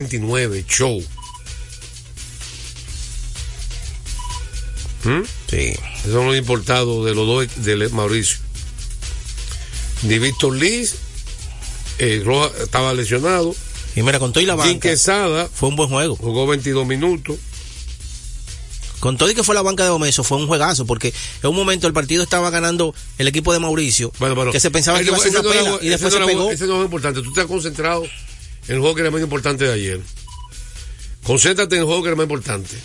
29, show. ¿Mm? Sí. Esos son los importados de los dos de Mauricio. Ni Víctor Liz, eh, Roja estaba lesionado. Y mira, con todo y la Jim banca, Quesada fue un buen juego. jugó 22 minutos. Con todo y que fue la banca de Omeso, fue un juegazo, porque en un momento el partido estaba ganando el equipo de Mauricio, Bueno, bueno. que se pensaba que iba a ser una era- pela, y después no se era- pegó. Ese no es importante. Tú estás concentrado en el juego que era más importante de ayer. Concéntrate en el juego que era más importante.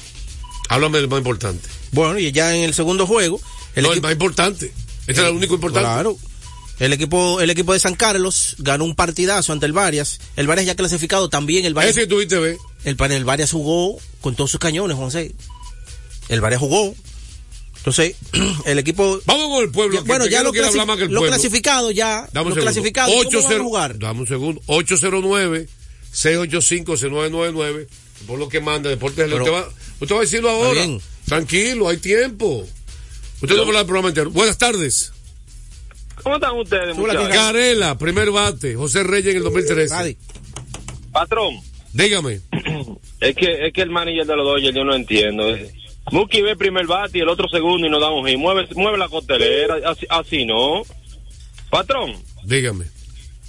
Háblame del más importante. Bueno, y ya en el segundo juego, el no, equipo... el más importante. Este era el único importante. Claro. El equipo, el equipo de San Carlos ganó un partidazo ante el Varias. El Varias ya clasificado también. El Varias, Ese que tuviste ver. el, el Varias jugó con todos sus cañones, José. El Varias jugó. Entonces, el equipo. Vamos con el pueblo. Ya- bueno, ya no lo, clasi- hablar más que el lo pueblo. clasificado ya. Dame un Lo segundo. clasificado. ¿Cómo 80 van a jugar? Dame un segundo. 809-685-6999. Por lo que manda Deportes Pero- usted, va, usted va a decirlo ahora. bien. Tranquilo, hay tiempo. Usted no va a hablar del programa entero. Buenas tardes. ¿Cómo están ustedes, muchachos? Carela, primer bate. José Reyes en el 2013. Nadie. Patrón, Dígame. es que, es que el manager de los Dodgers yo no entiendo. Mookie ve primer bate y el otro segundo y nos damos y mueve, mueve la costelera, así, así no. Patrón, Dígame.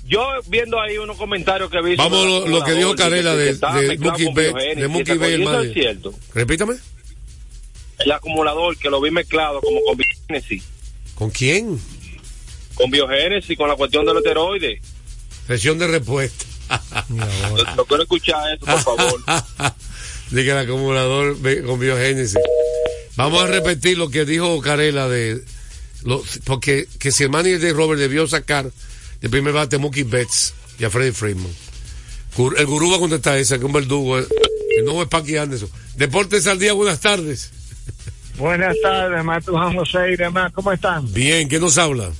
yo viendo ahí unos comentarios que vi. Vamos lo, lo que dijo Carela de, de Mookie de Mookie eso es cierto. Repítame. El acumulador que lo vi mezclado como con biogénesis, ¿Con quién? con biogénesis, con la cuestión del esteroide. Sesión de respuesta. Lo, lo quiero escuchar eso, por favor. Diga el acumulador con biogénesis. Vamos a repetir lo que dijo Carela de. Lo, porque que si el manager de Robert debió sacar de primer bate a Mookie Betts y a Freddie Freeman. El gurú va a contestar esa, que es un verdugo. eh, El nuevo es Paqui Anderson. Deportes al día, buenas tardes. Buenas tardes, Mato Juan José y demás. ¿Cómo están? Bien, ¿quién nos habla?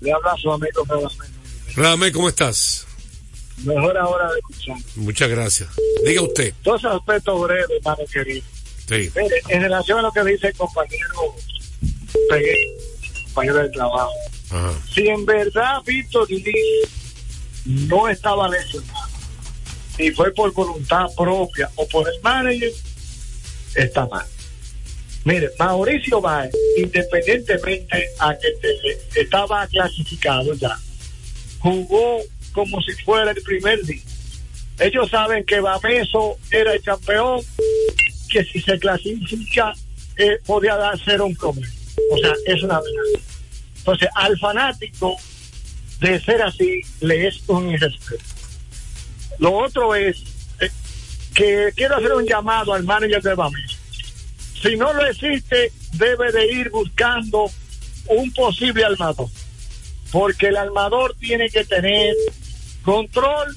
Le habla su amigo Radamés. Radamé, ¿cómo estás? Mejor ahora de escuchar. Muchas gracias. Diga usted. Dos aspectos breves, hermano querido. Sí. Mire, en relación a lo que dice el compañero Pegué, compañero de trabajo. Ajá. Si en verdad Víctor Liz no estaba lesionado y fue por voluntad propia o por el manager, está mal. Mire, Mauricio Báez, independientemente a que te- estaba clasificado ya, jugó como si fuera el primer día. Ellos saben que Bameso era el campeón, que si se clasifica eh, podía dar ser un problema. O sea, es una amenaza. Entonces, al fanático, de ser así, le es un irrespeto. Lo otro es eh, que quiero hacer un llamado al manager de Bameso. Si no lo existe, debe de ir buscando un posible armador. Porque el armador tiene que tener control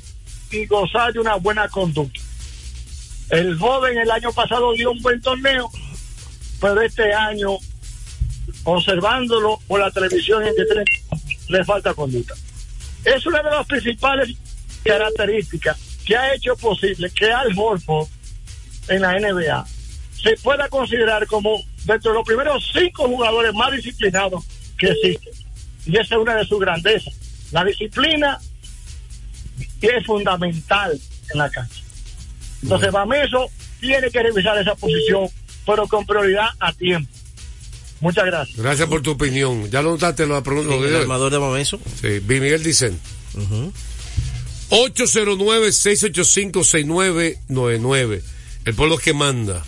y gozar de una buena conducta. El joven el año pasado dio un buen torneo, pero este año, observándolo por la televisión en que le falta conducta. Es una de las principales características que ha hecho posible que Al Horford en la NBA se pueda considerar como dentro de los primeros cinco jugadores más disciplinados que existen. Y esa es una de sus grandezas. La disciplina es fundamental en la cancha. Entonces, Bameso tiene que revisar esa posición, pero con prioridad a tiempo. Muchas gracias. Gracias por tu opinión. Ya lo notaste la pregunta. lo que El armador de Mameso. Sí, Vi Miguel dicen. 809-685-6999. El pueblo que manda.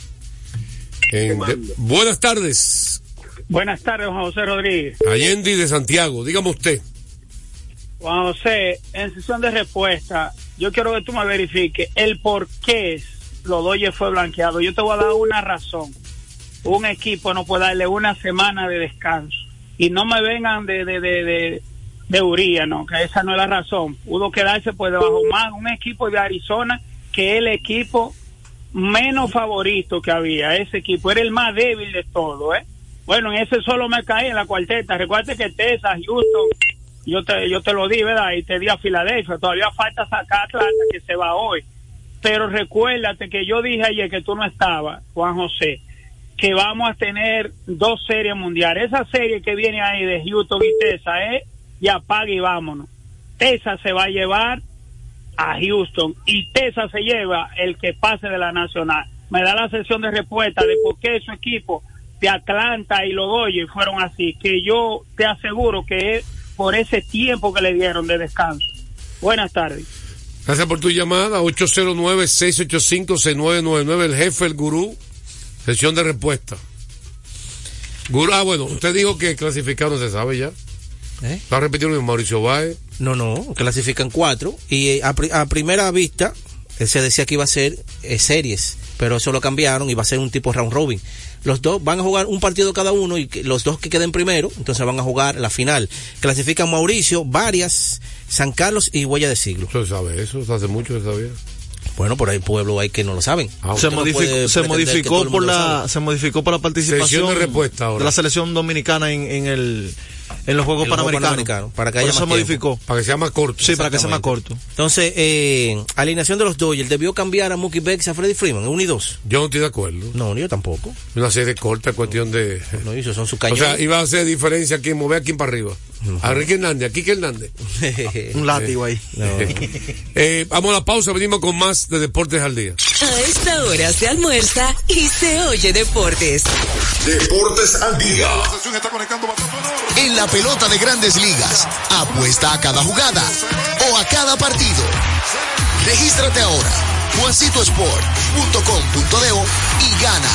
En de- buenas tardes. Buenas tardes, Juan José Rodríguez. Allende de Santiago. Dígame usted. Juan José, en sesión de respuesta, yo quiero que tú me verifiques el por qué los Dodgers fue blanqueado. Yo te voy a dar una razón. Un equipo no puede darle una semana de descanso. Y no me vengan de, de, de, de, de Uría, no, que esa no es la razón. Pudo quedarse pues debajo más un equipo de Arizona que el equipo menos favorito que había. Ese equipo era el más débil de todo, ¿eh? Bueno, en ese solo me caí en la cuarteta. Recuerda que Texas, Houston, yo te, yo te lo di, ¿verdad? Y te di a Filadelfia. Todavía falta sacar a Atlanta que se va hoy. Pero recuérdate que yo dije ayer que tú no estabas, Juan José, que vamos a tener dos series mundiales. Esa serie que viene ahí de Houston y Texas es y apaga y vámonos. Texas se va a llevar a Houston y Tesa se lleva el que pase de la nacional. Me da la sesión de respuesta de por qué su equipo de Atlanta y los Dodgers fueron así, que yo te aseguro que es por ese tiempo que le dieron de descanso. Buenas tardes. Gracias por tu llamada. 809-685-6999. El jefe, el gurú. Sesión de respuesta. Gurú, ah, bueno, usted dijo que clasificado no se sabe ya. ¿Eh? Va a repetir lo mismo, Mauricio Báez. No, no, clasifican cuatro. Y eh, a, pri- a primera vista eh, se decía que iba a ser eh, series, pero eso lo cambiaron y va a ser un tipo round robin. Los dos van a jugar un partido cada uno y que- los dos que queden primero, entonces van a jugar la final. Clasifican Mauricio, Varias, San Carlos y Huella de Siglo. Se sabe, eso hace mucho se sabía. Bueno, por ahí pueblo hay que no lo saben. Ah, se modificó, se modificó por la se modificó por la participación de respuesta ahora. de la selección dominicana en, en el en los Juegos En los Juegos Panamericanos. Panamericanos, para que Por haya eso más se modificó. Para que sea más corto. Sí, para que sea más corto. Entonces, eh, alineación de los Dodgers, ¿debió cambiar a Mookie Betts y a Freddy Freeman? ¿En 1 y 2? Yo no estoy de acuerdo. No, yo tampoco. Una serie corta, cuestión de. No, eso son sus O cañones. sea, iba a hacer diferencia aquí, mover aquí para arriba. A Ricky Hernández, aquí que Hernández. Un látigo ahí. No. Eh, vamos a la pausa, venimos con más de Deportes al Día. A esta hora se almuerza y se oye deportes. Deportes al día. En la pelota de grandes ligas, apuesta a cada jugada o a cada partido. Regístrate ahora, juancitosport.com.de y gana.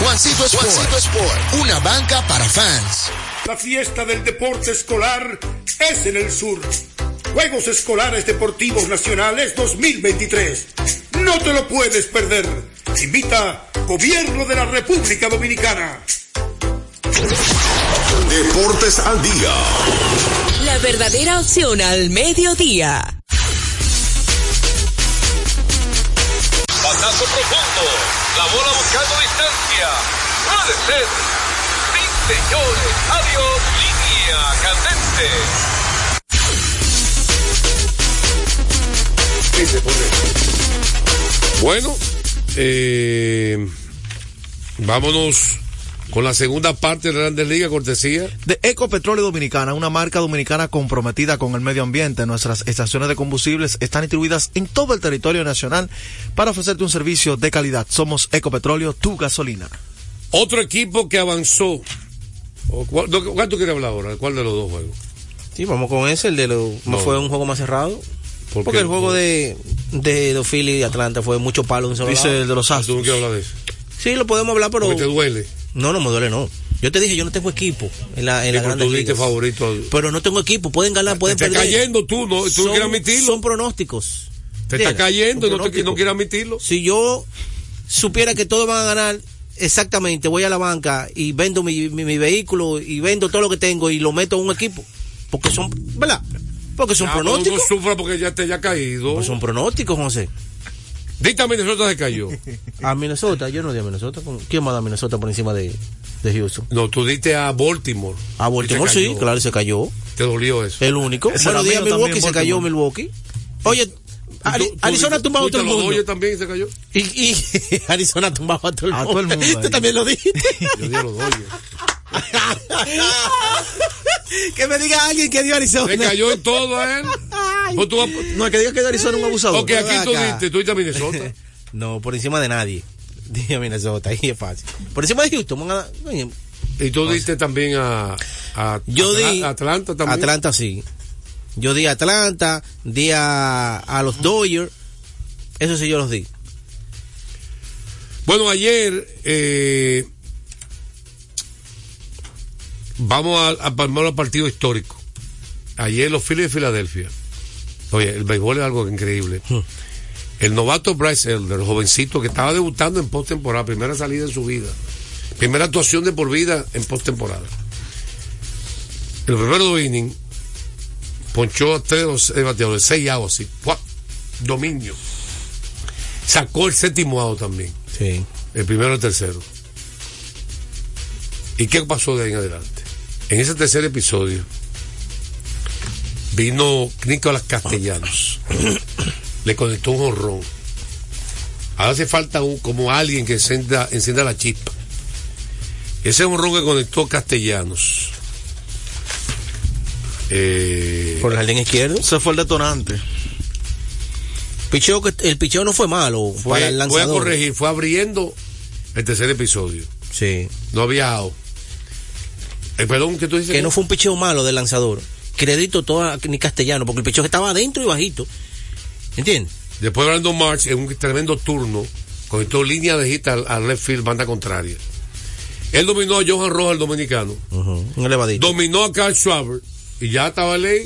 Juancito Sport, Juancito Sport, una banca para fans. La fiesta del deporte escolar es en el sur. Juegos Escolares Deportivos Nacionales 2023. No te lo puedes perder. Invita Gobierno de la República Dominicana. Deportes al día. La verdadera opción al mediodía. Pasazo profundo. La bola buscando distancia. Puede ser. Sí, señores. Adiós. Línea candente. Bueno, eh, vámonos con la segunda parte de la Grandes Ligas, cortesía. De Ecopetróleo Dominicana, una marca dominicana comprometida con el medio ambiente. Nuestras estaciones de combustibles están distribuidas en todo el territorio nacional para ofrecerte un servicio de calidad. Somos Ecopetróleo, tu gasolina. Otro equipo que avanzó. O, ¿cuál, no, ¿Cuál tú quieres hablar ahora? ¿Cuál de los dos juegos? Sí, vamos con ese, el de lo, No. fue un juego más cerrado. ¿Por Porque el juego de, de los Phillies y Atlanta fue mucho palo Dice lado. el de los Ah, Tú no Astros. quieres hablar de eso. Sí, lo podemos hablar, pero... Porque te duele. No, no me duele, no. Yo te dije, yo no tengo equipo en la, en la ligas. favorito. Pero no tengo equipo, pueden ganar, pueden te está perder. cayendo tú, no, tú no quieres admitirlo. Son pronósticos. Te está cayendo y no, te, no quieres admitirlo. Si yo supiera que todos van a ganar, exactamente, voy a la banca y vendo mi, mi, mi vehículo y vendo todo lo que tengo y lo meto en un equipo. Porque son, ¿verdad? Porque son Ya, pero pronósticos. No sufra porque ya te haya caído. Pues son pronósticos, José. Dita Minnesota se cayó. A Minnesota, yo no di a Minnesota. ¿con- ¿Quién más da a Minnesota por encima de, de Houston? No, tú diste a Baltimore. A Baltimore sí, claro, y se cayó. Te dolió eso. El único. Bueno, di a Milwaukee, se cayó. Milwaukee. Oye, Ari- Tú- tú Arizona dijiste- tumbaba a tú todo el mundo. doy, también se cayó. Y, y Arizona tumbaba a todo el A mundo. todo el mundo ahí. Tú también lo dijiste. Yo di a los Dodgers. Que me diga alguien que dio Arizona. Se cayó en todo a él. Pues tú vas- No, hay que diga que Arizona es un abusador. Ok, aquí tú diste, tú diste a Minnesota. No, por encima de nadie. Dije a Minnesota, ahí es fácil. Por encima de Houston, van a- Y tú diste también a, a, Yo a- di. a Atlanta también. Atlanta sí. Yo di a Atlanta, di a, a los Dodgers. Eso sí yo los di. Bueno, ayer eh, vamos a, a palmar los partidos históricos. Ayer los Phillies de Filadelfia. Oye, el béisbol es algo increíble. El novato Bryce Elder, el jovencito que estaba debutando en postemporada, primera salida en su vida. Primera actuación de por vida en postemporada. El primero inning ponchó a tres eh, bateadores, seis outs así. ¡Pua! Dominio. Sacó el séptimo out también. Sí. El primero y el tercero. ¿Y qué pasó de ahí en adelante? En ese tercer episodio vino Nicolás Castellanos. Le conectó un honrón. Ahora hace falta un, como alguien que encienda, encienda la chispa. Ese honrón que conectó Castellanos. Eh, Por el jardín izquierdo. Se fue el detonante. Picheo que el picheo no fue malo Fue, para el voy a corregir, fue abriendo el tercer episodio. Sí. No había out. Eh, perdón, ¿qué tú dices? Que no fue un picheo malo del lanzador. Crédito todo a ni castellano, porque el picheo estaba adentro y bajito. ¿Entiendes? Después Brandon March en un tremendo turno, conectó línea de hit al, al left field, banda contraria. Él dominó a Johan Rojas, el dominicano. Un elevadito. Dominó a Carl Schwaber. Y ya estaba ley.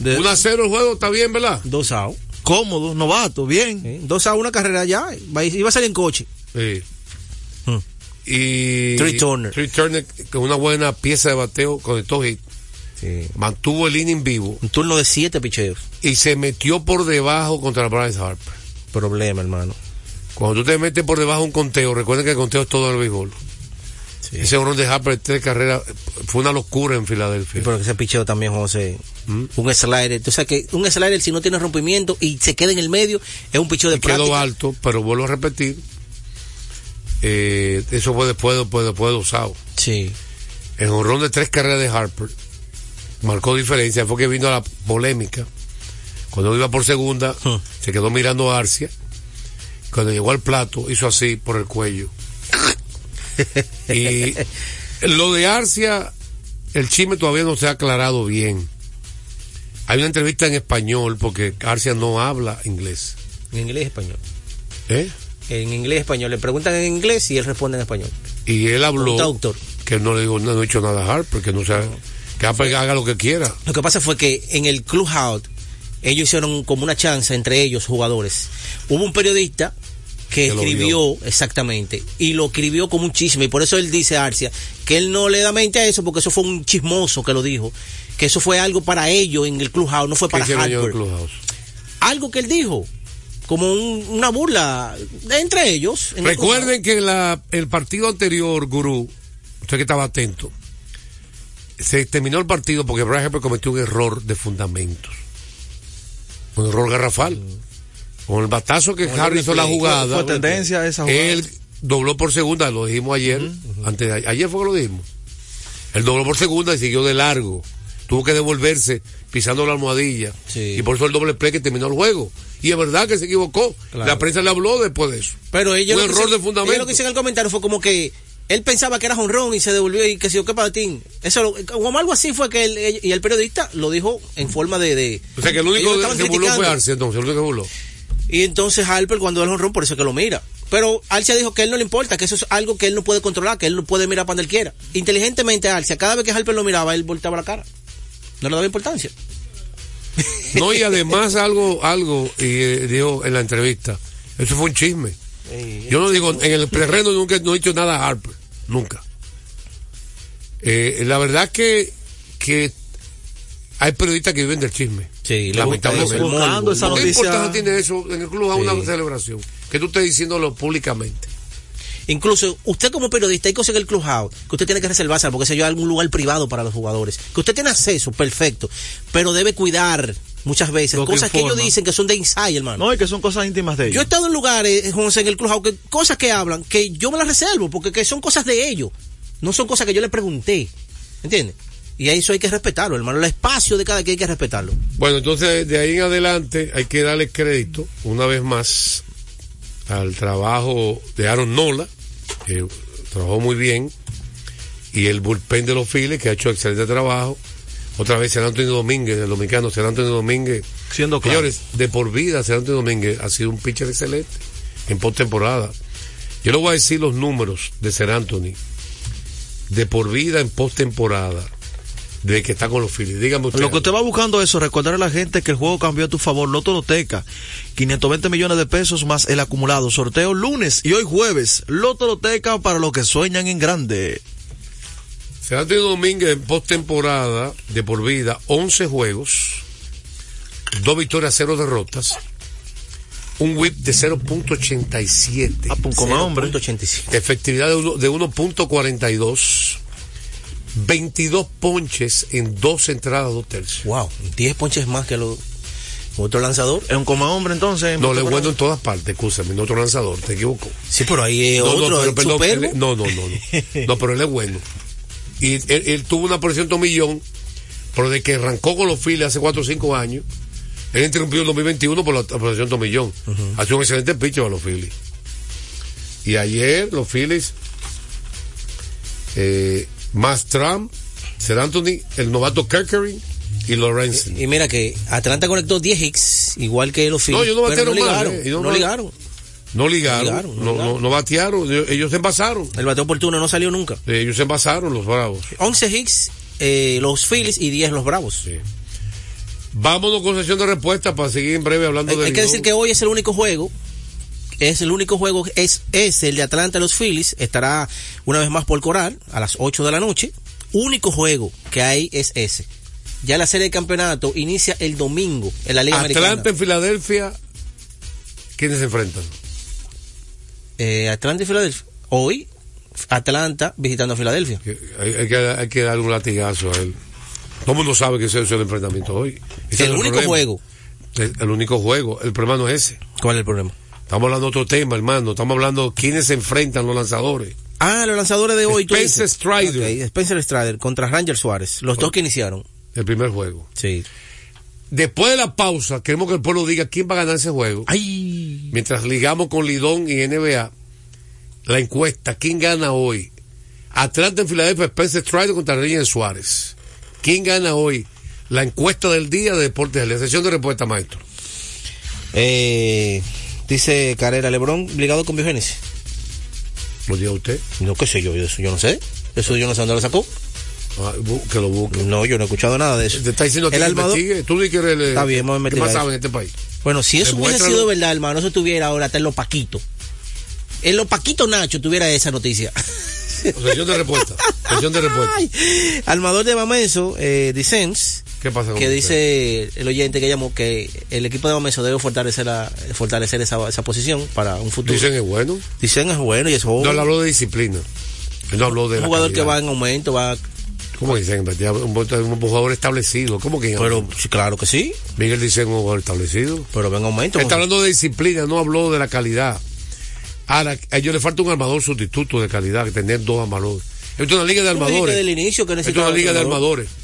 1 a 0 el juego, está bien, ¿verdad? Dos out. Cómodo, novato, bien. Sí, Dos a una carrera ya. va- Iba a salir en coche. Sí. Y. Trey Turner. Trey Turner, con una buena pieza de bateo, conectó hit. Sí. Mantuvo el inning vivo. Un turno de siete picheos. Y se metió por debajo contra Bryce Harper. Problema, hermano. Cuando tú te metes por debajo de un conteo, recuerden que el conteo es todo el béisbol. Ese honrón de Harper, tres carreras, fue una locura en Filadelfia. Pero ese picheo también, José. ¿Mm? Un slider. Tú sabes que un slider, si no tiene rompimiento y se queda en el medio, es un picheo de quedó práctica. alto, pero vuelvo a repetir, eh, eso fue después, después, después de usado. Sí. El honrón de tres carreras de Harper marcó diferencia, fue que vino la polémica. Cuando iba por segunda, se quedó mirando a Arcia. Cuando llegó al plato, hizo así por el cuello. y lo de Arcia, el chisme todavía no se ha aclarado bien. Hay una entrevista en español porque Arcia no habla inglés. En inglés y español. ¿Eh? En inglés y español. Le preguntan en inglés y él responde en español. Y él habló traductor. que no le digo, no, no he dicho nada a Harper, que no sabe, que haga lo que quiera. Lo que pasa fue que en el clubhouse ellos hicieron como una chance entre ellos, jugadores. Hubo un periodista que escribió, exactamente, y lo escribió como un chisme, y por eso él dice Arcia que él no le da mente a eso, porque eso fue un chismoso que lo dijo, que eso fue algo para ellos en el clubhouse, no fue ¿Qué para Harper. clubhouse? Algo que él dijo, como un- una burla de entre ellos. en el Recuerden que la, el partido anterior, Gurú, usted que estaba atento, se terminó el partido porque Brian Harper cometió un error de fundamentos. Un error garrafal. Con el batazo que Harry hizo la jugada. Fue tendencia esa jugada. Él dobló por segunda, lo dijimos ayer. antes de- ayer fue que lo dijimos. Él dobló por segunda y siguió de largo. Tuvo que devolverse pisando la almohadilla. Sí. Y por eso el doble play que terminó el juego. Y es verdad que se equivocó. Claro. La prensa le habló después de eso. Pero ellos un error de fundamento. lo que dicen en el comentario fue como que él pensaba que era honrón y se devolvió y que se dio que patín. Eso lo- como algo así fue que él, y el periodista lo dijo en forma de, de O sea que el único que se burló fue. Arce, entonces, el único que burló. Y entonces Harper cuando el honrón por eso es que lo mira. Pero Arcia dijo que a él no le importa, que eso es algo que él no puede controlar, que él no puede mirar para donde él quiera. Inteligentemente Arcia, cada vez que Harper lo miraba, él volteaba la cara. No le daba importancia. No, y además algo, algo, y eh, dijo en la entrevista, eso fue un chisme. Yo no digo, en el terreno nunca no he dicho nada a Harper, nunca. Eh, la verdad que, que hay periodistas que viven del chisme. Sí, lamentablemente. Buscando esa ¿Qué importancia tiene eso en el club a una Sí. celebración? Que tú estés diciéndolo públicamente. Incluso usted como periodista hay cosas en el clubhouse que usted tiene que reservarse porque se yo algún lugar privado para los jugadores. Que usted tiene acceso, perfecto, pero debe cuidar muchas veces Lo cosas que ellos dicen que son de inside, hermano. No, y que son cosas íntimas de Yo he ellos. estado en lugares, José, en el clubhouse, que cosas que hablan, que yo me las reservo, porque que son cosas de ellos. No son cosas que yo le pregunté. ¿Entiendes? Y eso hay que respetarlo, hermano. El espacio de cada quien hay que respetarlo. Bueno, entonces de ahí en adelante hay que darle crédito una vez más al trabajo de Aaron Nola, que trabajó muy bien, y el bullpen de los Phillies, que ha hecho excelente trabajo. Otra vez San Antonio Domínguez, el dominicano San Antonio Domínguez. Siendo claro. Señores, de por vida San Antonio Domínguez ha sido un pitcher excelente en postemporada. Yo le voy a decir los números de San Anthony de por vida en postemporada de que está con los Phillies. Dígame usted. Lo que usted va buscando eso, recordar a la gente que el juego cambió a tu favor. Loto Loteca, 520 millones de pesos más el acumulado. Sorteo lunes y hoy jueves. Loto Loteca para los que sueñan en grande. San Antonio Domínguez en postemporada de por vida, 11 juegos, dos victorias, cero derrotas, un whip de 0.87, Ah, pues, como hombre. 0.85. efectividad de 1.42, 22 ponches en dos entradas, dos tercios. Wow, 10 ponches más que los otro lanzador. Es un coma hombre entonces. No, le es bueno en todas partes, escúchame, no otro lanzador, te equivoco. Sí, pero ahí es No, otro, no, pero, el perdón, superbo. él- no, no, no, no. No, pero él es bueno. Y él, él tuvo una por ciento millón, pero de que arrancó con los files hace 4 o 5 años, Él interrumpió el 2021 por la operación Tomillón. Ha sido un excelente pitcher a los Phillies. Y ayer los Phillies, eh, más Trump, Ser Anthony, el novato Kerkering y Lorenz. Y mira que Atlanta conectó 10 hits, igual que los Phillies. No, ellos no batearon mal, ligaron. eh, ellos no no- ligaron. No ligaron, ligaron, no no, ligaron. no- no batearon, ellos, se envasaron. El bateo oportuno no salió nunca. Ellos se envasaron, los bravos. 11 hits eh, los Phillies y 10 los Bravos. Sí. Vámonos con sesión de respuesta para seguir en breve hablando Hay, de hay que decir que hoy es el único juego. Es el único juego, es, es el de Atlanta los Phillies. Estará una vez más por Coral a las 8 de la noche. Único juego que hay es ese. Ya la serie de campeonato inicia el domingo en la Liga Atlanta Americana. en Filadelfia, ¿quiénes se enfrentan? Eh, Atlanta y Filadelfia. Hoy, Atlanta visitando a Filadelfia. Hay, hay que, hay que darle un latigazo a él. Todo el mundo sabe que ese es el enfrentamiento hoy. Ese el es único problema. juego. El, el único juego. El problema no es ese. ¿Cuál es el problema? Estamos hablando de otro tema, hermano. Estamos hablando de quiénes se enfrentan los lanzadores. Ah, los lanzadores de hoy. Spencer. Strider. Spencer Strider contra Ranger Suárez. Los dos que iniciaron. El primer juego. Sí. Después de la pausa, queremos que el pueblo diga quién va a ganar ese juego. Ay. Mientras ligamos con Lidón y NBA, la encuesta, ¿quién gana hoy? Atlanta en Filadelfia, Spencer Strider contra Reyes Suárez. ¿Quién gana hoy? La encuesta del día de Deportes de la sesión de respuesta, maestro. Eh, dice Carrera Lebrón, ligado con Biogénesis. ¿Lo diga usted? No, qué sé yo, eso yo no sé. Eso yo no sé dónde lo sacó. Ah, que lo busque. No, yo no he escuchado nada de eso. Te está diciendo que investigue. Tú di que eres el, Está bien, vamos a ¿Qué más sabe en este país? Bueno, si eso hubiese Demuéstralo. sido verdad, hermano, eso tuviera ahora hasta en los paquitos. En los paquitos Nacho tuviera esa noticia. Sesión de respuesta. Sesión de respuesta. Ay, Armador de Bameso, eh, Dicens, ¿Qué pasa con que usted? dice el oyente que llamó que el equipo de Bameso debe fortalecer, la, fortalecer esa, esa posición para un futuro. Dicen es bueno. Dicen es bueno y es joven. No él habló de disciplina. Él no habló de un jugador que va en aumento, va... ¿Cómo dicen? Un, un jugador establecido. ¿Cómo que? Pero sí, claro que sí, Miguel dice un jugador establecido. pero va en aumento. Está hablando de disciplina, no habló de la calidad. Ahora, a ellos le falta un armador sustituto de calidad, que tener dos armadores. Esto es una liga de armadores. del inicio que Esto es una liga de armador. armadores.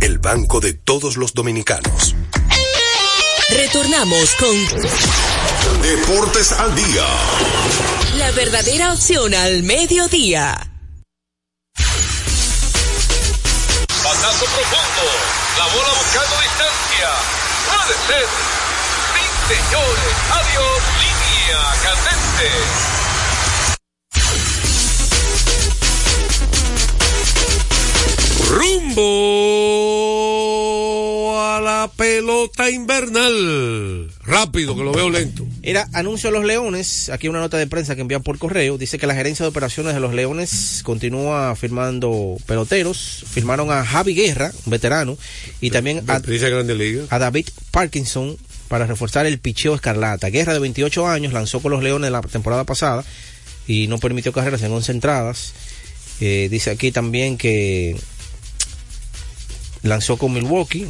el banco de todos los dominicanos. Retornamos con Deportes al día. la verdadera opción al mediodía. Batazo profundo. La bola buscando distancia. Puede ser. Sí, señores. Adiós. Línea candente. Rumbo pelota invernal. Rápido, que lo veo lento. Era anuncio a los Leones, aquí una nota de prensa que envían por correo, dice que la gerencia de operaciones de los Leones continúa firmando peloteros, firmaron a Javi Guerra, un veterano, y también a, Liga. David Parkinson para reforzar el picheo escarlata. Guerra de 28 años lanzó con los Leones la temporada pasada y no permitió carreras en 11 entradas. Eh, dice aquí también que lanzó con Milwaukee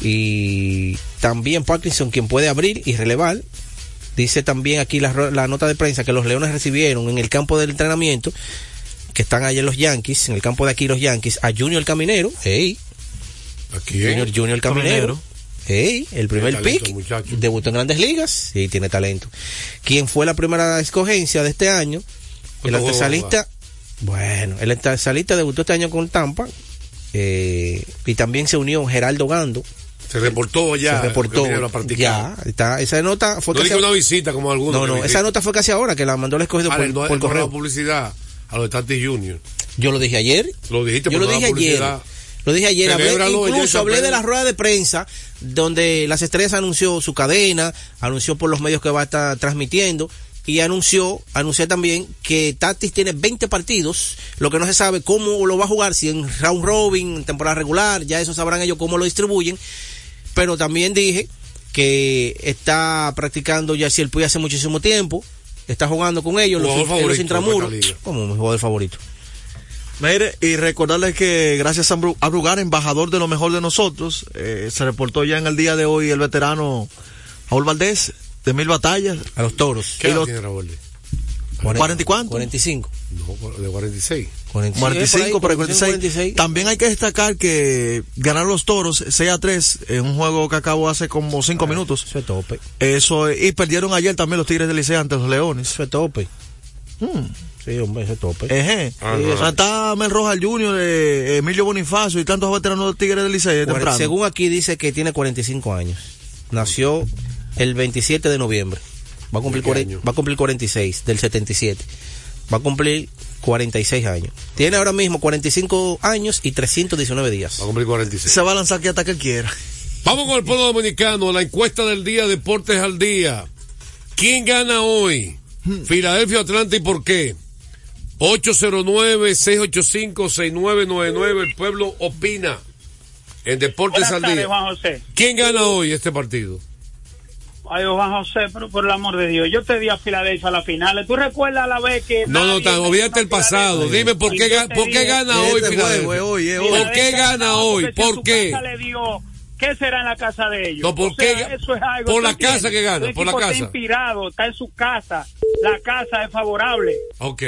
y también Parkinson quien puede abrir y relevar. Dice también aquí la, nota de prensa que los Leones recibieron en el campo del entrenamiento que están allá en los Yankees, en el campo de aquí los Yankees, a Junior Caminero, hey, Aquí. Junior, Junior Caminero. Hey, el primer talento, pick, muchacho. debutó en Grandes Ligas, sí, tiene talento. ¿Quién fue la primera escogencia de este año? El ¿Cuánto juego antesalista, bueno, el antesalista debutó este año con Tampa, eh, y también se unió Geraldo Gando, Se reportó ya. se reportó, ya, está, esa nota fue No casi una visita como algunos. no, no, esa nota fue casi ahora que la mandó el escogido Ah, por, el- por el- correo. publicidad a los Tatis Junior. Yo lo dije ayer. Lo dijiste Yo por lo dije ayer. Lo dije ayer. Hablé, incluso hablé de la rueda de prensa donde las estrellas anunció su cadena, anunció por los medios que va a estar transmitiendo y anunció, anunció también que Tatis tiene 20 partidos, lo que no se sabe cómo lo va a jugar, si en round robin, en temporada regular, ya eso sabrán ellos cómo lo distribuyen, pero también dije que está practicando ya si el Puy hace muchísimo tiempo, está jugando con ellos, los, los favorito intramuros, como mi jugador favorito. Mire, y recordarles que gracias a Bru- a Brugar, embajador de lo mejor de nosotros, eh, se reportó ya en el día de hoy el veterano Raúl Valdés, de mil batallas. A los toros. ¿Qué Y edad lo- tiene Raúl? ¿Cuarenta y cuánto? 45. No, de 46. 45 para 46. 46. También hay que destacar que ganaron los toros 6 a 3 en un juego que acabó hace como 5 minutos. Eso es tope. Eso, y perdieron ayer también los Tigres del Liceo ante los Leones. Eso es tope. Hmm. Sí, hombre, eso es tope. Ejé. Sea, está Mel Rojas Jr., eh, Emilio Bonifacio y tantos veteranos de Tigres del Liceo temprano. Según aquí dice que tiene 45 años. Nació el 27 de noviembre. Va a cumplir, va a cumplir 46 del 77. Va a cumplir 46 años. Tiene ahora mismo 45 años y 319 días. Va a cumplir 46. Se va a lanzar aquí hasta que quiera. Vamos con el pueblo dominicano, la encuesta del día, Deportes al Día. ¿Quién gana hoy? Filadelfia, Atlanta y por qué? 809-685-6999, el pueblo opina en Deportes Buenas al tardes, Día. Juan José. ¿Quién gana hoy este partido? Ay, Juan José, pero por el amor de Dios, yo te di a Filadelfia a la final. ¿Tú recuerdas la vez que... No, no, tan, olvídate el pasado. Filadelfia? Dime por qué, ga- por qué gana Este hoy Filadelfia. es hoy, es hoy. ¿Por qué gana ganó hoy? ¿Por qué? casa le dio- ¿Qué será en la casa de ellos? No, ¿por O sea, qué? eso es algo, Por ¿tú la casa que gana, por la equipo casa. Está inspirado, está en su casa. La casa es favorable. Ok.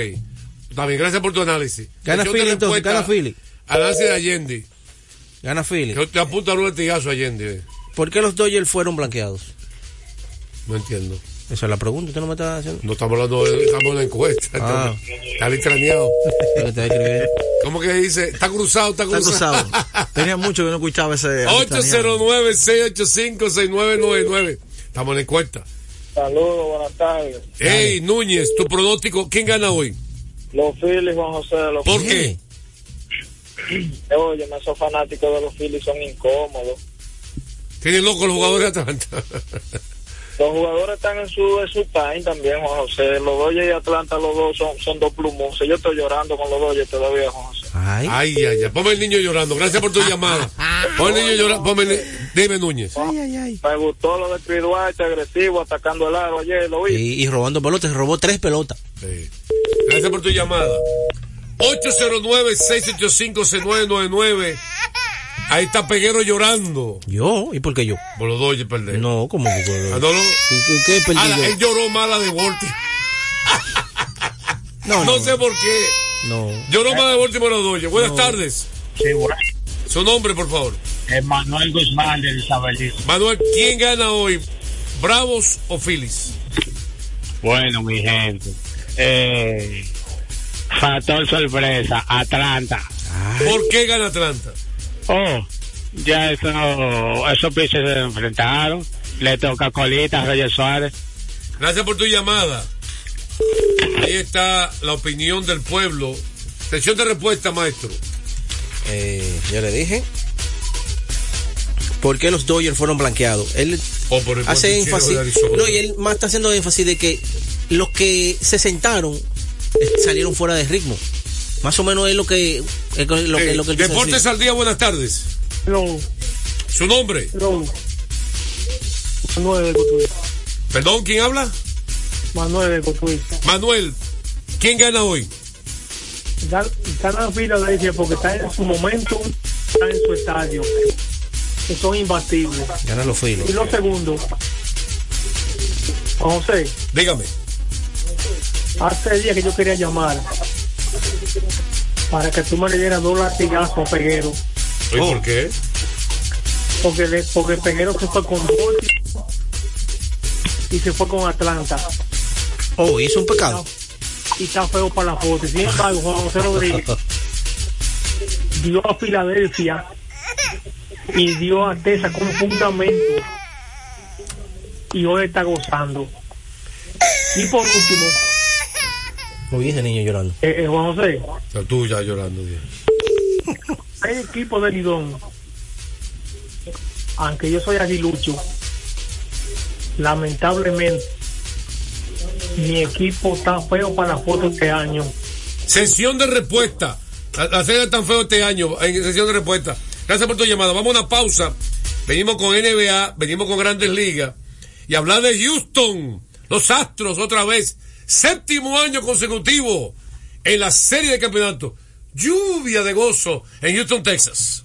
Está bien, gracias por tu análisis. Gana Philly, entonces, gana Philly. Análisis de Allende. Gana Philly. Yo te apunto a un latigazo Allende. ¿Por qué los Dodgers fueron blanqueados? No entiendo. Esa es la pregunta. ¿Usted no me está haciendo? No estamos hablando de, estamos en la encuesta. Ah. Está extrañado. Está. ¿Cómo que dice? Está cruzado, está Está cruzado. cruzado. Tenía mucho que no escuchaba ese. 809-685-6999. Estamos en la encuesta. Saludos, buenas tardes. Hey, Núñez, tu pronóstico, ¿quién gana hoy? Los Phillies, Juan José, los ¿Por qué? Oye, esos fanáticos de los Phillies son incómodos. Tienen locos los jugadores de Atlanta. Los jugadores están en su, en su time también, Juan José. Los Dodgers y Atlanta, los dos son, son dos plumosos. Yo estoy llorando con los Dodgers todavía, Juan José. Ay. Ay, ay, ay. Ponme el niño llorando. Gracias por tu llamada. Ponme el niño llorando. Ponme el Dime, Núñez. Me gustó lo de Chris Duarte, agresivo, atacando el aro ayer, lo vi. Y, y robando pelotas. Robó tres pelotas. Sí. Gracias por tu llamada. 809-685-6999. Ahí está Peguero llorando. ¿Yo? ¿Y por qué yo? Por los Dodgers perder. No, ¿cómo que Ah, no, no. ¿Y qué- perdí Ah, yo? él lloró mala de Volti. No, No no. sé por qué. No. Lloró mala de Volti por los Dodgers. Buenas tardes. Sí, bueno. Su nombre, por favor. Manuel Guzmán de Isabelito. Manuel, ¿quién gana hoy? ¿Bravos o Phillies? Bueno, mi gente. Eh, factor sorpresa, Atlanta. ¿Por qué gana Atlanta? Oh, ya eso, esos piches se enfrentaron. Le toca colita a Reyes Suárez. Gracias por tu llamada. Ahí está la opinión del pueblo. Sección de respuesta, maestro. Eh, ya le dije. ¿Por qué los Dodgers fueron blanqueados? Él O por el hace énfasis. No, y él más está haciendo énfasis de que los que se sentaron eh, salieron fuera de ritmo. Más o menos es lo que es lo que, lo que Eh, Deportes decir. al día, buenas tardes. No, ¿Su nombre? no. Manuel de Cotuí. Perdón, ¿quién habla? Manuel de Cotuí. Manuel, ¿quién gana hoy? Ganan Filadelfia porque está en su momento, está en su estadio. Que son imbatibles. Ganan los Phillies. Y lo segundo, Juan José, Dígame. hace días que yo quería llamar para que tú me le dieras dos latigazos a Peguero. ¿Y por qué? Porque, le- porque Peguero se fue con y se fue con Atlanta. Oh, hizo un pecado. Y está feo para la foto. Sin embargo, Juan José Rodríguez dio a Filadelfia y dio a Tesa como fundamento. Y hoy está gozando. Y por último, Uy, ese niño llorando. eh, eh, Juan José, La tuya llorando, Dios. el equipo de Lidón, aunque yo soy aguilucho, lamentablemente mi equipo está feo para la foto este año. Sesión de respuesta. La, la serie tan feo este año en sesión de respuesta. Gracias por tu llamada. Vamos a una pausa. Venimos con NBA, venimos con Grandes Ligas y hablar de Houston, los Astros otra vez. Séptimo año consecutivo en la serie de campeonato. Lluvia de gozo en Houston, Texas.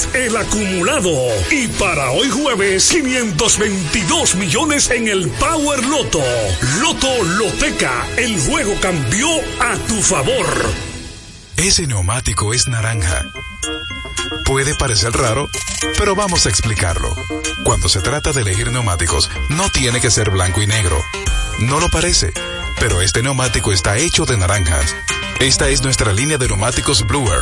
el acumulado. Y para hoy jueves, 522 millones en el Power Loto. Loto Loteca, el juego cambió a tu favor. Ese neumático es naranja. Puede parecer raro, pero vamos a explicarlo. Cuando se trata de elegir neumáticos, no tiene que ser blanco y negro. No lo parece, pero este neumático está hecho de naranjas. Esta es nuestra línea de neumáticos Bluer.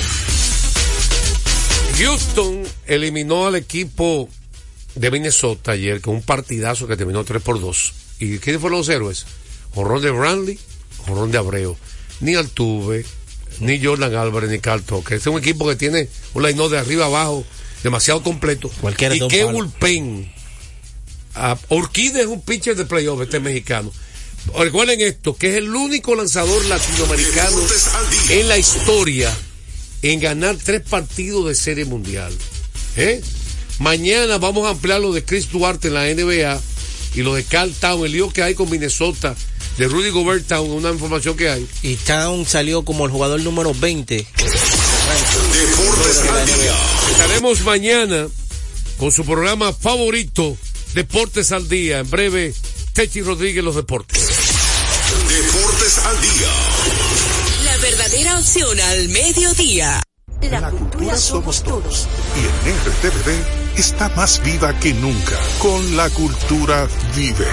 Houston eliminó al equipo de Minnesota ayer con un partidazo que terminó 3 por 2. ¿Y quiénes fueron los héroes? Jorrón de Brantley, Jorrón de Abreu. Ni Altuve, ni Jordan Álvarez, ni Carl Tucker. Este es un equipo que tiene un line de arriba abajo demasiado completo. Cualquiera y qué bullpen. Ah, Orquídea es un pitcher de playoff, este mexicano. Recuerden esto, que es el único lanzador latinoamericano en la historia en ganar tres partidos de serie mundial. ¿Eh? Mañana vamos a ampliar lo de Chris Duarte en la NBA y lo de Carl Town, el lío que hay con Minnesota, de Rudy Gobert Town, una información que hay. Y Town salió como el jugador número 20. Estaremos mañana con su programa favorito, Deportes al Día. En breve, Techi Rodríguez, los deportes. Deportes al día. La verdadera opción al mediodía. La cultura somos todos. Y en RTVD está más viva que nunca. Con la cultura vive.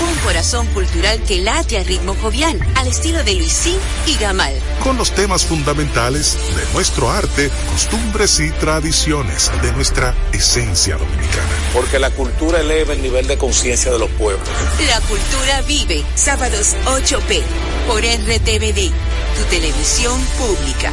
Un corazón cultural que late a ritmo jovial, al estilo de Luisín y Gamal. Con los temas fundamentales de nuestro arte, costumbres y tradiciones, de nuestra esencia dominicana. Porque la cultura eleva el nivel de conciencia de los pueblos. La cultura vive, sábados 8p, por RTVD, tu televisión pública.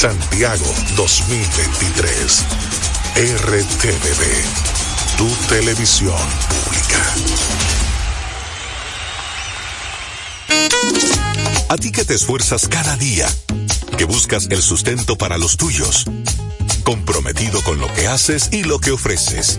Santiago 2023. RTVD, tu televisión pública. A ti que te esfuerzas cada día, que buscas el sustento para los tuyos, comprometido con lo que haces y lo que ofreces.